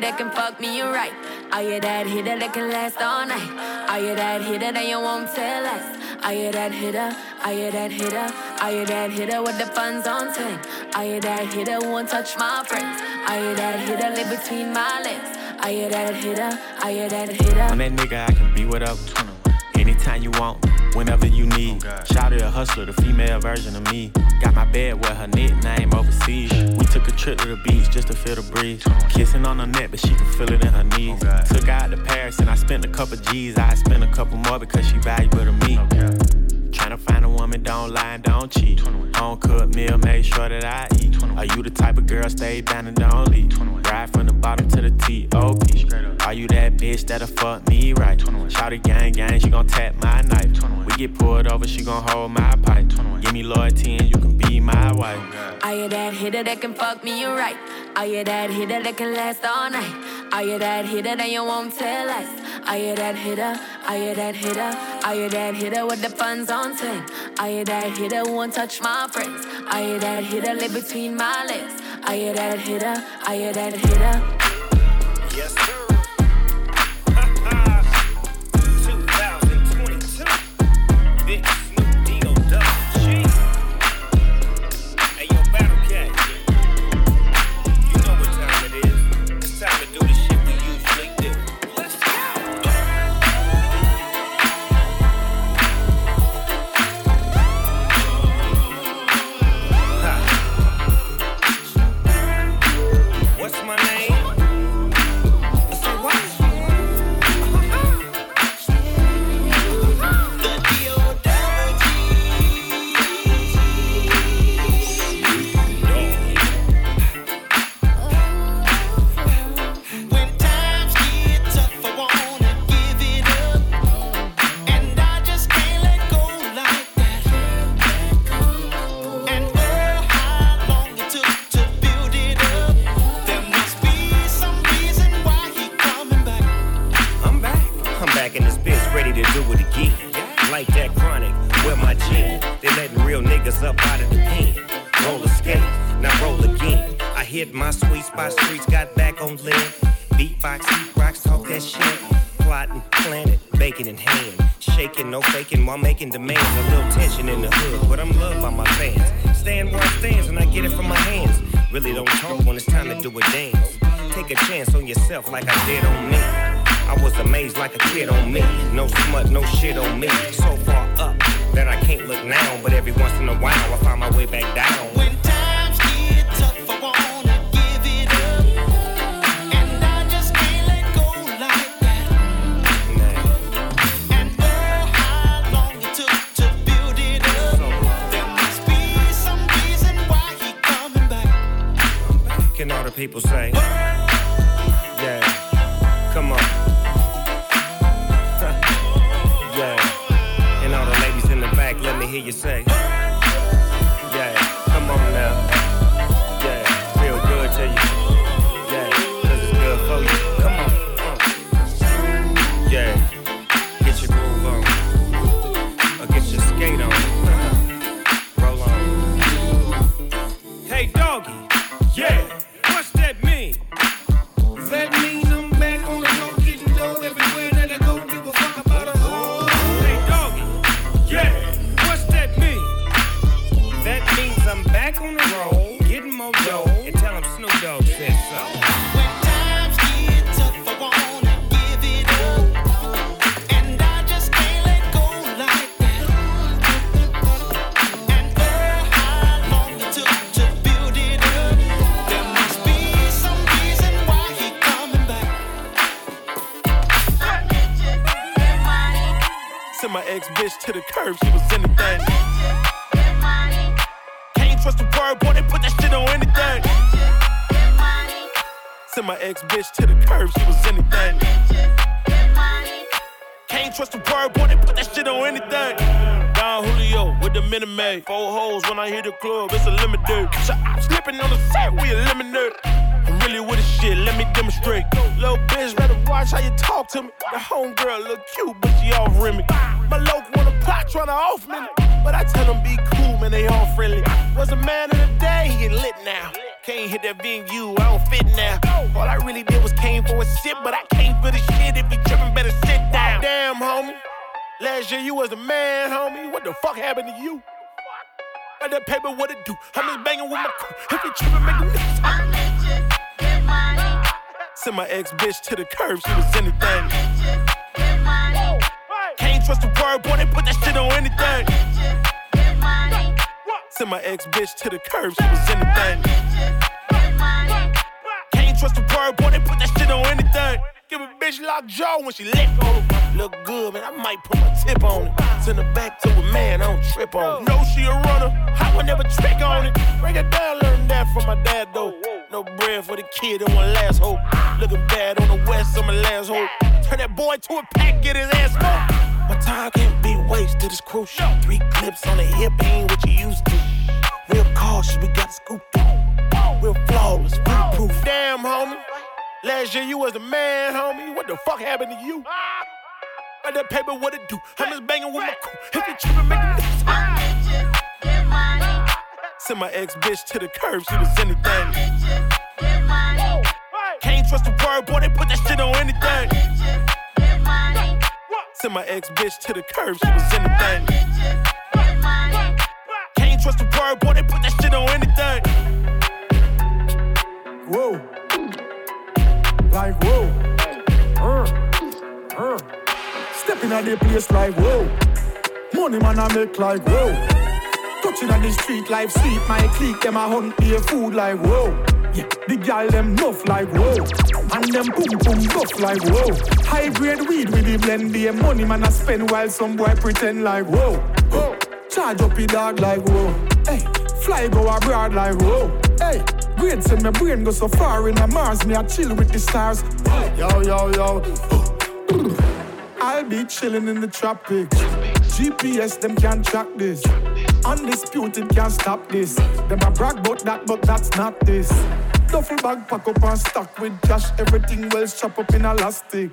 hitter that can fuck me you right? Are you that hitter that can last all night? Are you that hitter that you won't tell us? Are you that hitter? Are you that hitter? Are you that hitter with the funds on ten? Are you that hitter who won't touch my friends? Are you that hitter live between my legs? Are you that hitter? Are you that hitter? I'm that nigga, I can be whatever. Anytime you want, whenever you need. Shout out a hustler, the female version of me. Got my bed with her nickname overseas. We took a trip to the beach just to feel the breeze. Kissing on her neck, but she can feel it in her knees. Took her out to Paris and I spent a couple G's. I spent a couple more because she valuable to me. Tryna find a woman, don't lie and don't cheat. Home cooked meal, make sure that I eat. Are you the type of girl stay down and don't leave? Ride from the bottom to the T.O.P. Are you that bitch that'll fuck me right? Shout it gang gang, she gon' tap my knife. We get pulled over, she gon' hold my pipe. Give me loyalty and you can be my wife. Are you that hitter that can fuck me right? Are you that hitter that can last all night? Are you that hitter that you won't tell us? Are you that hitter? Are you that hitter? Are you that hitter with the funds on ten? Are you that hitter won't touch my friends? Are you that hitter live between my legs? Are you that hitter? Are you that hitter? Yes, sir. Club, it's a limited. So I'm slipping on the set, we eliminate. I'm really with the shit, let me demonstrate. Little bitch, better watch how you talk to me. The homegirl look cute, but she off me. My local wanna plot tryna off me. But I tell them be cool, man, they all friendly. Was a man of the day, he get lit now. Can't hit that venue, I don't fit now. All I really did was came for a sip, but I came for the shit. If you trippin', better sit down. Damn, homie. Last year you was the man, homie. What the fuck happened to you? Got that paper, what it do? I'm just banging with my crew. If you trippin', make them niggas Send my ex bitch to the curb, she was anything. Nitches, get money. Can't trust a word, boy, they put that shit on anything. Nitches, get money. Send my ex bitch to the curb, she was anything. Nitches, get money. Can't trust a word, boy, they put that shit on anything. Give a bitch lock jaw when she let go. Look good, man, I might put my tip on it. Send her back to a man, I don't trip on it. Know she a runner, I would never trick on it. Break it down, learn that from my dad, though. No bread for the kid in one last hope. Looking bad on the west, I'm a last hope. Turn that boy to a pack, get his ass smoked. My time can't be wasted, it's crucial. Three clips on the hip, ain't what you used to. Real cautious, we got to scoop through. Real flawless, foolproof. Damn, homie. Last year you was a man, homie. What the fuck happened to you? Got that paper, what it do? I'm just banging with my crew. If you trippin', make them Send my ex bitch to the curb, she was anything. Can't trust the word, boy, they put that shit on anything. Send my ex bitch to the curb, she was anything. Can't trust the word, boy, they put that shit on anything. Whoa. Like, whoa. Uh, uh. Stepping at the place like, whoa. Money man I make like, whoa. Touching on the street life sweet, my clique them a hunt be food like whoa. Yeah, the gal them nuff like whoa, and them boom boom buff like whoa. High grade weed with the blend, the money man I spend while some boy pretend like whoa. whoa. Charge up the dog like whoa. Hey, fly go abroad like whoa. Hey, grade send my brain go so far in the Mars, me I chill with the stars. Yo yo yo. I'll be chilling in the tropics. GPS, them can't track this. Undisputed can't stop this. Them a brag about that, but that's not this. Duffel bag pack up and stock with cash. Everything well chop up in elastic.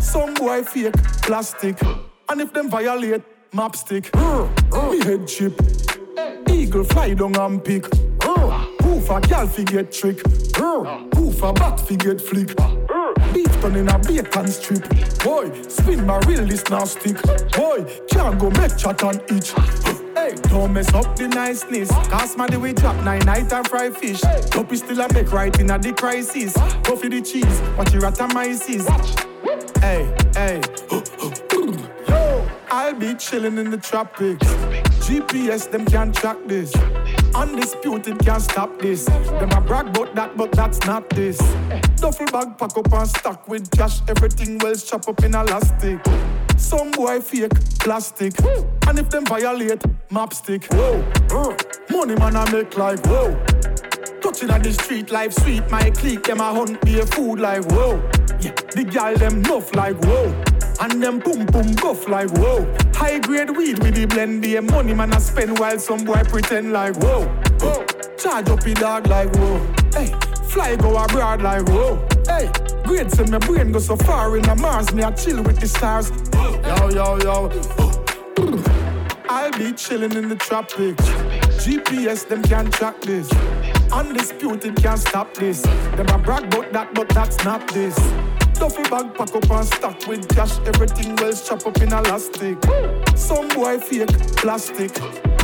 Some boy fake plastic. And if them violate, map stick. Me head chip. Eagle fly down and pick. Poof a gal fi get trick. Poof a bat fi get flick. Beef turn in a bacon strip. Boy, spin my real this now stick. Boy, can't go make chat and itch. Hey, don't mess up the niceness. Cause my we drop nine night and fry fish. Top is still a make right in a the crisis. Go for the cheese, watch your atomizes. Hey, hey. Yo, I'll be chilling in the tropics. GPS, them can't track this. Undisputed can't stop this. Them a brag about that, but that's not this. Eh. Duffel bag pack up and stock with cash. Everything well chop up in elastic. Some boy fake plastic. And if them violate, map stick. Whoa, uh, money man I make like whoa. Touching on the street life sweet, my clique them a hunt be a food like whoa. Yeah, the gal them nuff like whoa. And them boom boom buff like whoa. High grade weed with the blend, the money man I spend while some boy pretend like whoa. whoa. Charge up the dog like whoa. Hey, fly go abroad like whoa. Hey, grade send my brain go so far in the Mars, me I chill with the stars. Yo yo yo. I'll be chilling in the tropics. GPS them can't track this. Undisputed can't stop this. Them a brag about that, but that's not this. Duffel bag pack up and stock with cash. Everything well strap up in elastic. Some boy fake plastic.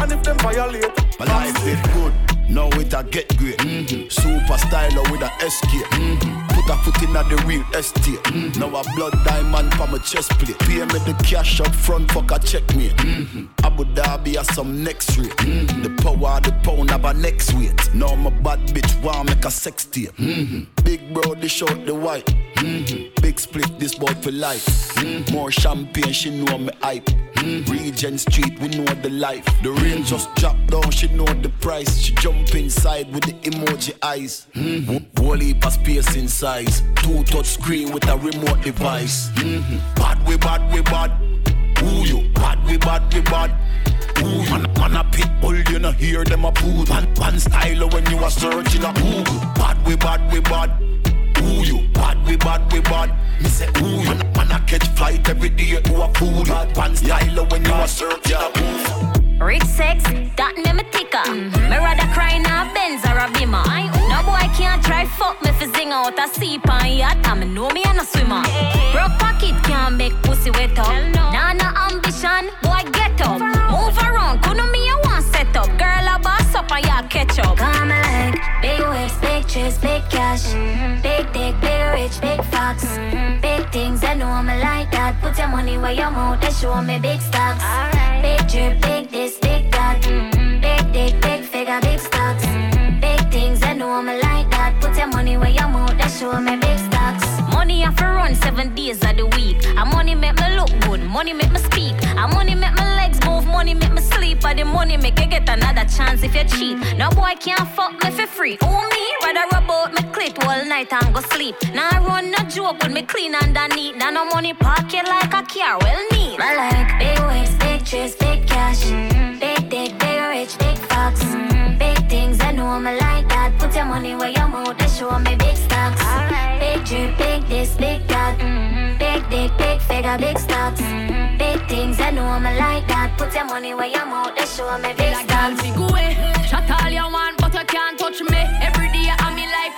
And if them violate, my life is good. Now it a get great. Mm-hmm. Super styler with a escape. Mm-hmm. Put a foot in at the real estate. Mm-hmm. Now a blood diamond for my chest plate. Pay me the cash up front, fuck a check me. Mm-hmm. Abu Dhabi has some next rate. Mm-hmm. The power, the pound have a next weight. Now my bad bitch want make a sex tape. Mm-hmm. Big bro, the short the white. Mm-hmm. Big split, this boy for life. Mm-hmm. More champagne, she know me hype. Mm-hmm. Regent Street, we know the life. The rain just dropped down, she know the price. She jump inside with the emoji eyes. Mm-hmm. Whole heap of space in size. Two touch screen with a remote device. Mm-hmm. Bad we bad we bad. Who you? Bad we bad we bad. Ooh, man, man a pit bull, you know hear them a poo. Man, man style when you are searching a Google. Bad we bad we bad. Who you? Bad we bad we bad. Me say ooh, man, man a catch flight every day to a fool. Bad man style when you a Google. Rich sex, that name a ticker. Mm-hmm. Me rather cry in a Benz or a Beamer. No boy can't try fuck me for zing out a seep on yacht. I me know me and a swimmer. Yeah. Broke pocket can't make pussy wet up. No. Nah, no ambition, boy get up. Move around, couldn't me a one set up. Girl a boss up and ya catch up. Come like big waves, big trips, big cash, mm-hmm. big dick, big rich, big fox, mm-hmm. big things. I know I'm like that. Put your money where your mouth, they show me big stocks. Right. Big drip, big this big that. Mm-hmm. Big dick, big figure, big stocks. Mm-hmm. Big things, I know I'm like that. Put your money where your mouth, that show me big stocks. Money I for run seven days of the week. And money make me look good, money make me speak. And money make my legs move, money make me And the money make you get another chance if you cheat. No boy can't fuck me for free. Who me? Rather rub out me clit all night and go sleep. Now I run no joke with me clean underneath. Now no money pocket like a car, well neat. I like big waist, big trips, big cash. Mm-hmm. Big dick, big rich, big fox. Mm-hmm. Big things, I know I'm like that. Put your money where your mouth, they show me big stocks. Right. Big drip, big this, big that. Mm-hmm. Big dick, big stocks. Big things, I know I'm like that. Put your money where your mouth, they show me big like stocks. Shut all you want, but you can't touch me. Every day I'm in life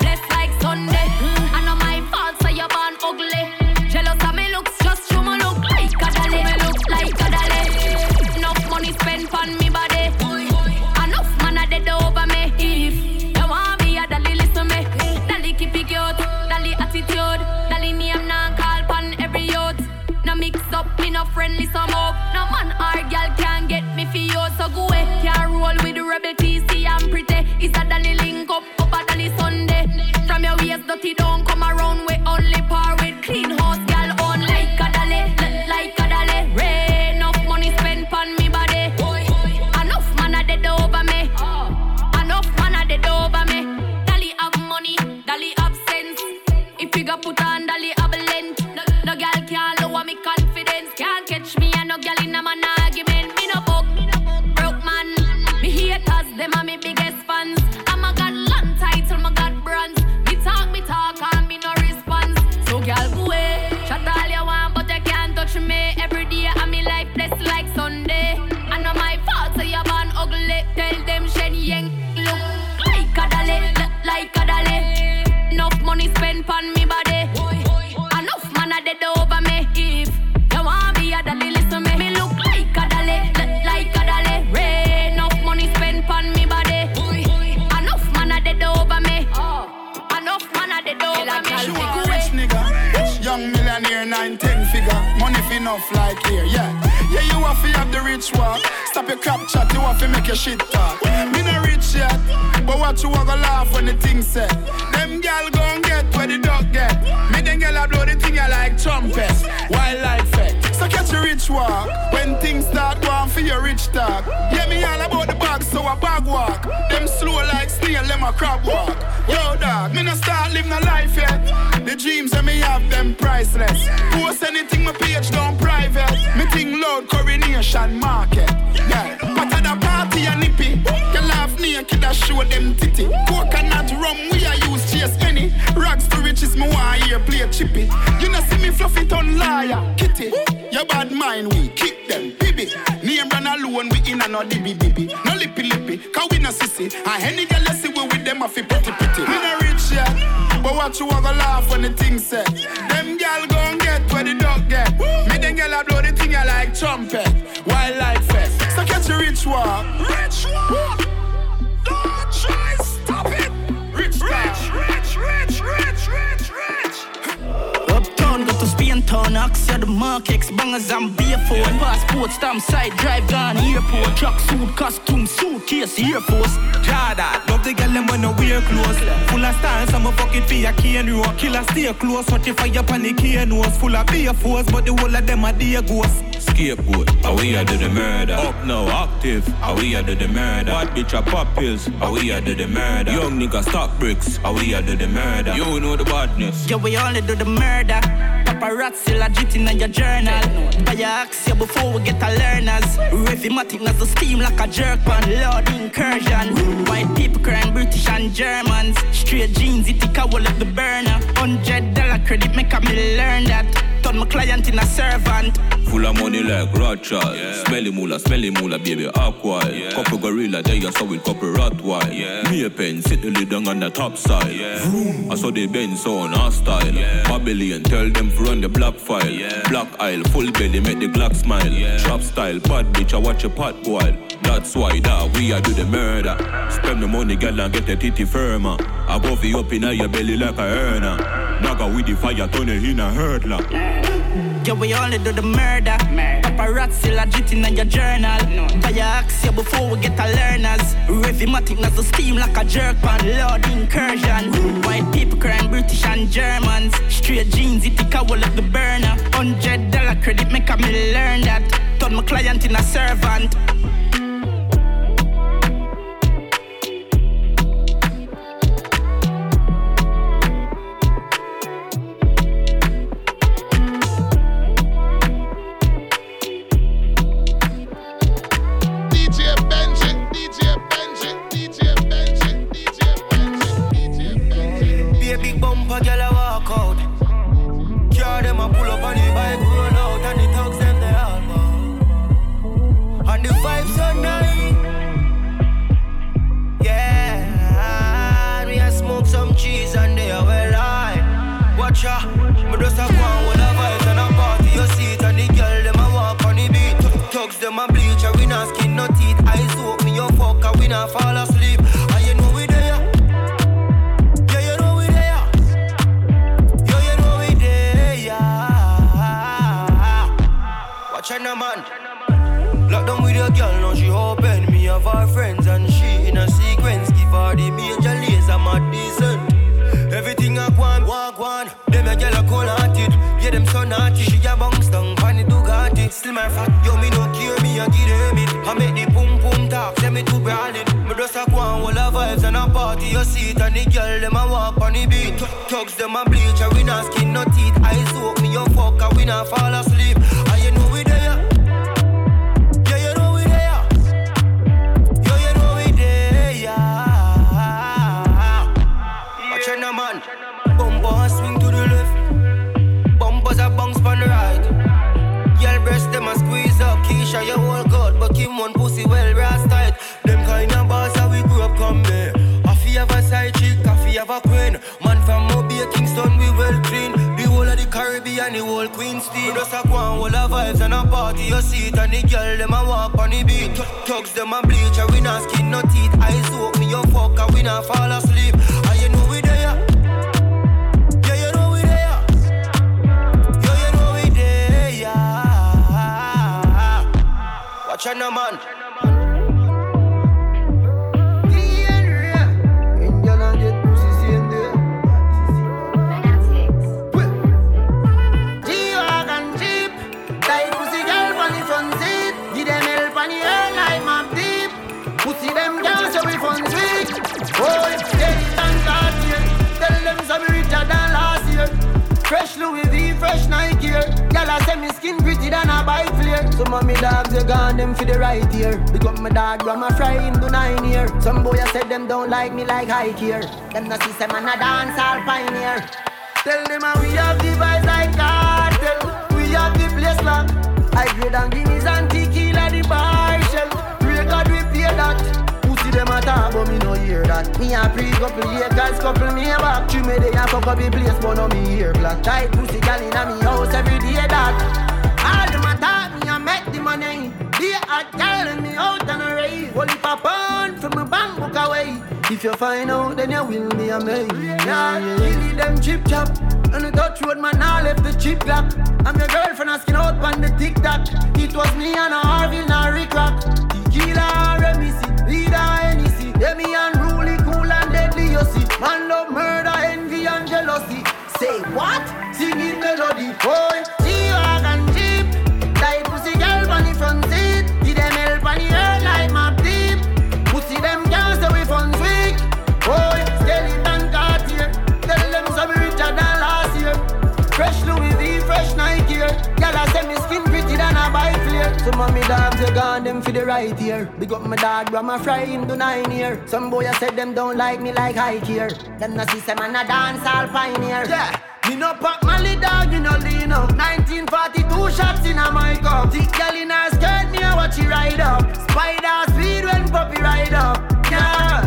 the rich walk. Stop your crap chat, you have to make your shit talk. Me no rich yet, but what you go laugh when the thing set? Them gal gon' get where the dog get. Me them gal a blow the thing I like trumpet, wildlife effect. So catch your rich walk when things start going for your rich talk. Yeah, me all about the bag, so I bag walk. Them slow like snail, them a crab walk. Yo, dog, me no start living no life yet. The dreams that me have them priceless. Post anything my page down private. Me think loud coronation market. Yeah, but at the party a nippy. You laugh naked I show them titty. Coconut rum we a use chase any. Rags to riches me want hear play chippy. You know see me fluffy ton liar, kitty. Your bad mind we kick them, baby. Me Name run alone we in a no dibby. No lippy lippy, cause we no sissy. And any girl you see we with them a fi pretty pretty. Me no rich yet, but what you a go laugh when the thing set? Them gal gon' get where the dog get. Me them gal a blow the thing I like trumpet. Wildlife fest, so catch your rich walk. Rich walk. Go to Spain town, Axia the markets, bangers and barefoot. Passport, stamp side, drive gone, airport. Truck suit, costume, suitcase, Air Force. Jada, love the the girl them when no wear clothes. Full of stars, I'ma fuck it for your cane road. Killer stay close, watch if fire pan the cane nose. Full of beer force, but the whole of them are dear ghosts. Scapegoat, how we are do the murder. Up now, active, how we are do the murder. Bad bitch a pop pills, how we are do the murder. Young nigga stock bricks, how we are do the murder. You know the badness. Yeah, we only do the murder. Paparazzi legit in your journal. Buy your axe before we get a learners. Rhythmatic as the steam like a jerk pan. Lord incursion. White people crying British and Germans. Straight jeans, it take a wall of the burner. Hundred dollar credit make a me learn that. Turn my client in a servant. Full of money like Rothschild. Yeah. Smelly moolah, smelly moolah, baby, aqua. Yeah. Couple gorilla, there you saw with couple Rottweil. Yeah. Me a pen, sit the lid on the top side. Yeah. I saw the Benz on our style. Yeah. Babylon, tell them to run the black file. Yeah. Black aisle, full belly, make the Glock smile. Yeah. Trap style, bad bitch, I watch a pot boil. That's why that we are do the murder. Spend the money, girl, and get the titty firmer. I go for you up in your belly like a earner. Naga with the fire, turn it in a hurdler. Yeah, we only do the murder. Paparazzi legit in your journal. No. Buy your axe yeah, before we get a learners. Rhythmatic as a steam like a jerk pan. Lord incursion. White people crying British and Germans. Straight jeans, it take a wall of the burner. Hundred dollar credit make a me learn that. Turn my client in a servant. new vibes are now. for your seat and the girl them a walk on the beat. Tugs them a bleach and we not skin no teeth. Eyes open, you fuck and we not fall asleep. and. Just a go and all vibes and a party your seat. And the girl them a walk on the beat. Thugs them a bleach and we not skin no teeth. Eyes woke me your fuck and we not fall asleep. And you know we there. Yeah, you know we there. Yeah, you know we there. Watch out, man. skin gritty than a bike flare. Some of me dogs, you gone them for the right ear. Because my dog, grandma fry him do nine year. Some boy, I said them don't like me like high here. Them not see them man a dance all pioneer. Tell them how we have the vibes like cartel. We have the place lock. I grade and guineas and tequila the bar shell. Record we pay that see them at all, but me no hear that. Me a pre couple year guys couple me back. Three me they a fuck up the place, but no me hear black. Tight pussy gal inna me house every day that hot girl and me out on a rave. Holy pop on from a bamboo book away. If you find out, then you will be amazed. Yeah, yeah. give them chip chop. On the Dutch road, man, I left the chip clock. I'm your girlfriend asking out on the TikTok. It was me and a Harvey, not Rick Rock. Some of me dogs, they gone them for the right here. Big up my dog, bro, my fry him to nine year. Some boy, I said them don't like me like I here. Them no see man a dance all pioneer. Yeah. Me no pop Mali dog, you no lean up 1942 shots in a my cup Thick girl in her skirt, me a watch she ride up Spider speed when puppy ride up Yeah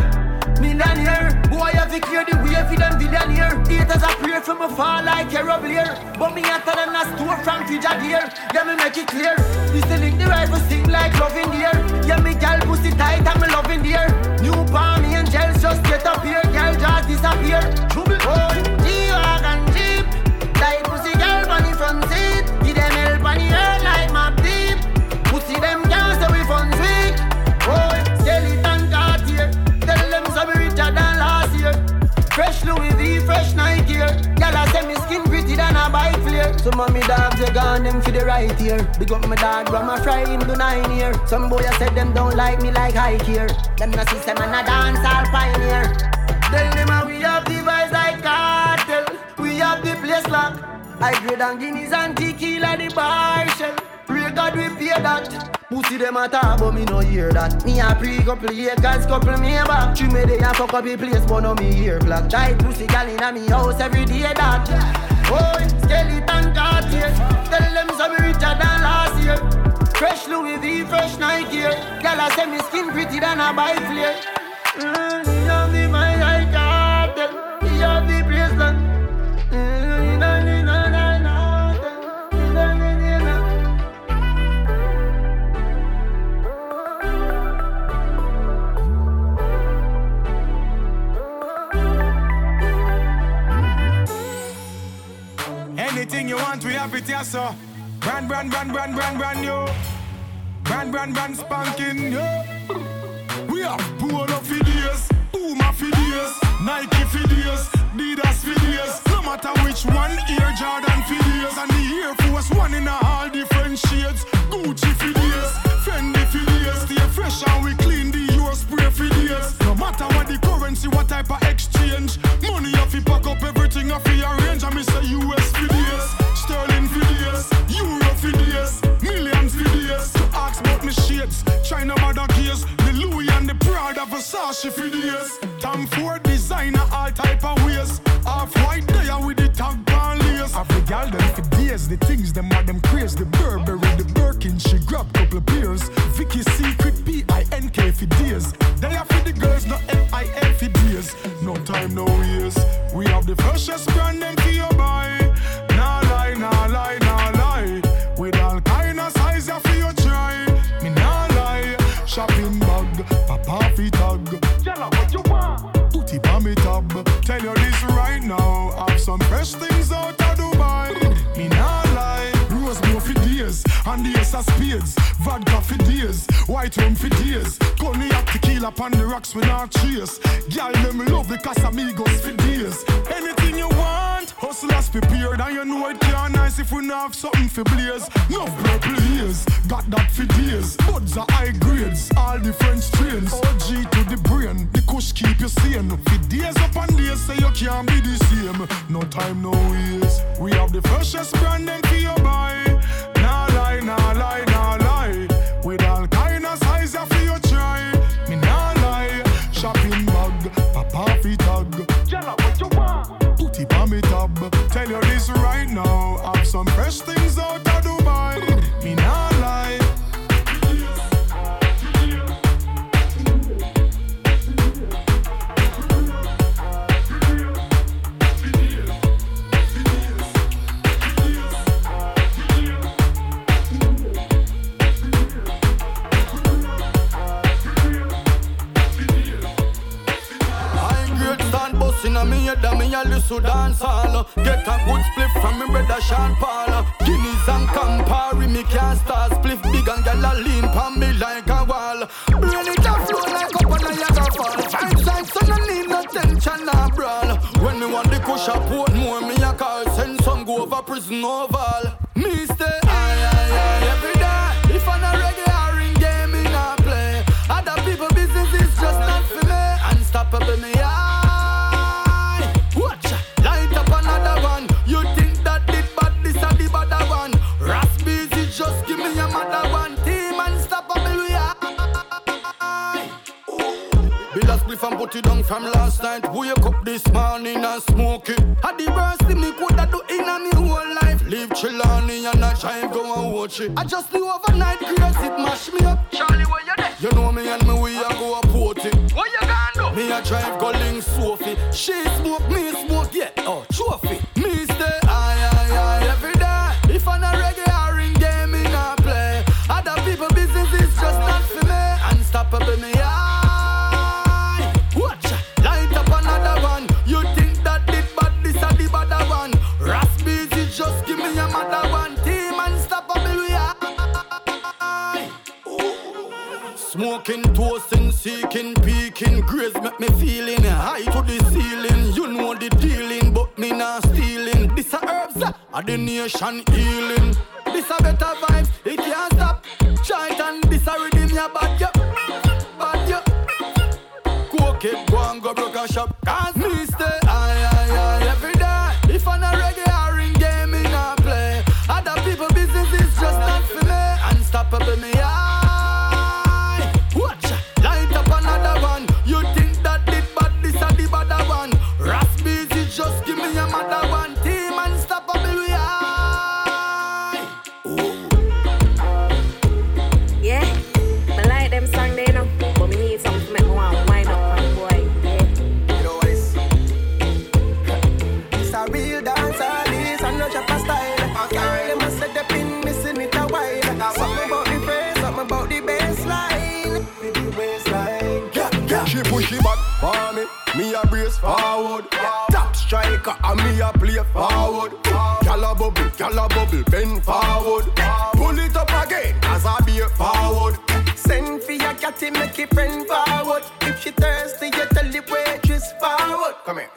Millionaire, boy have to clear for them billionaire Haters a pray for me fall like a Blair But me hotter than a store from Fijadier Yeah me make it clear. This the link the rifle sing like love in the air. Yeah me gal pussy tight and me love in the air. New palm angels just get up here. Gal just disappear. Trouble, boy, fresh Nike Girl I say me skin pretty than a bike flare. Some of me dogs they gone them for the right here. Big up my dog, grandma fry him to nine year Some boy I said them don't like me like high here. Them no system and a dance all pioneer. Tell them how we have the vibes like cartel. We have the place locked. I grade and guineas and tequila the bar shell God we pay that. Pussy them a talk but me no hear that. Me a pre couple acres couple me back. She made a fuck up the place but no me hear black. Tight pussy gal inna me house every day that Boy, skeleton Cartier Tell them so me richer than last year. Fresh Louis V, fresh Nike. Gal I say me skin pretty than a buy flare. Mm, you the mind like Anything you want, we have it here, so. Brand, brand, brand, brand, brand, brand new. Brand, brand, brand, spanking new. We have Polo for days, Puma days, Nike days, Adidas days. No matter which one, Air Jordan days, and the Air Force One in all different shades. it down from last night. Wake up this morning and smoke it. Had the worst thing me coulda do in a me whole life. Live chillani and I drive go and watch it. I just knew overnight grace it mash me up. Charlie, where you there? You know me and me we a go a put it. What you gonna do? Me a drive go link Sophie. She smoke, me smoke, yeah. Oh, trophy. Me stay. got me feeling high to the ceiling. You know the dealing, but me not stealing. This a herbs, uh, a the nation healing. This a better vibes, it can't stop. Chant and this a rhythm, ya bad ya, bad ya. Go keep go and go broke a shop. And me a play forward. Gyal a bubble, gyal a bubble, bend forward. Pull it up again as I be forward. Send for your catty, make it bend forward. If she thirsty, you tell the waitress forward. Come here.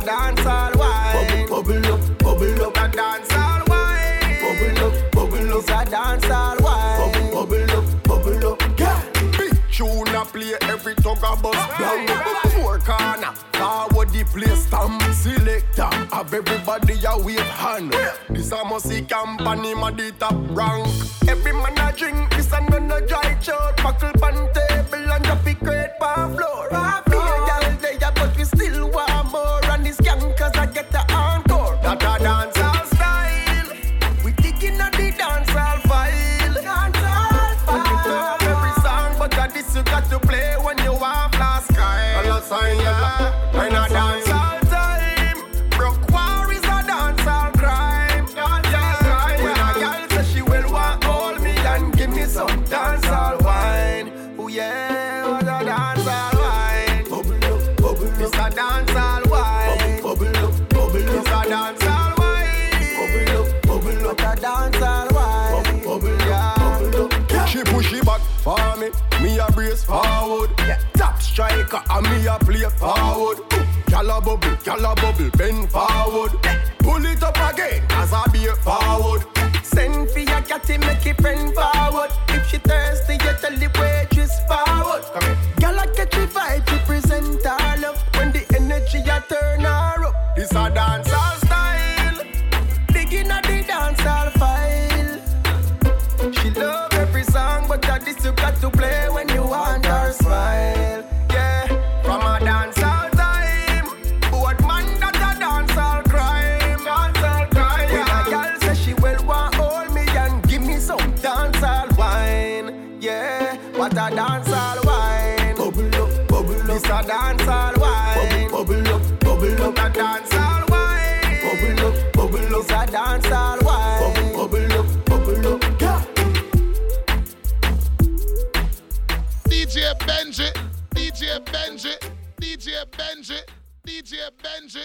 a dance all wine. Bubble, bubble up, bubble up, a dance all wine. Bubble up, bubble up, a dance all wine. Bubble, bubble up, bubble up, yeah. Big tune a play every tug a bus down. Four corner, forward the place stamp. Selector, have everybody a wave hand. This a musty company, my top rank. Every man a drink, this a man a dry chart. Buckle panty. forward. Gyal a bubble, gyal a bubble, bend forward. Pull it up again as I be forward. Send for your catty, make it bend forward. Benji.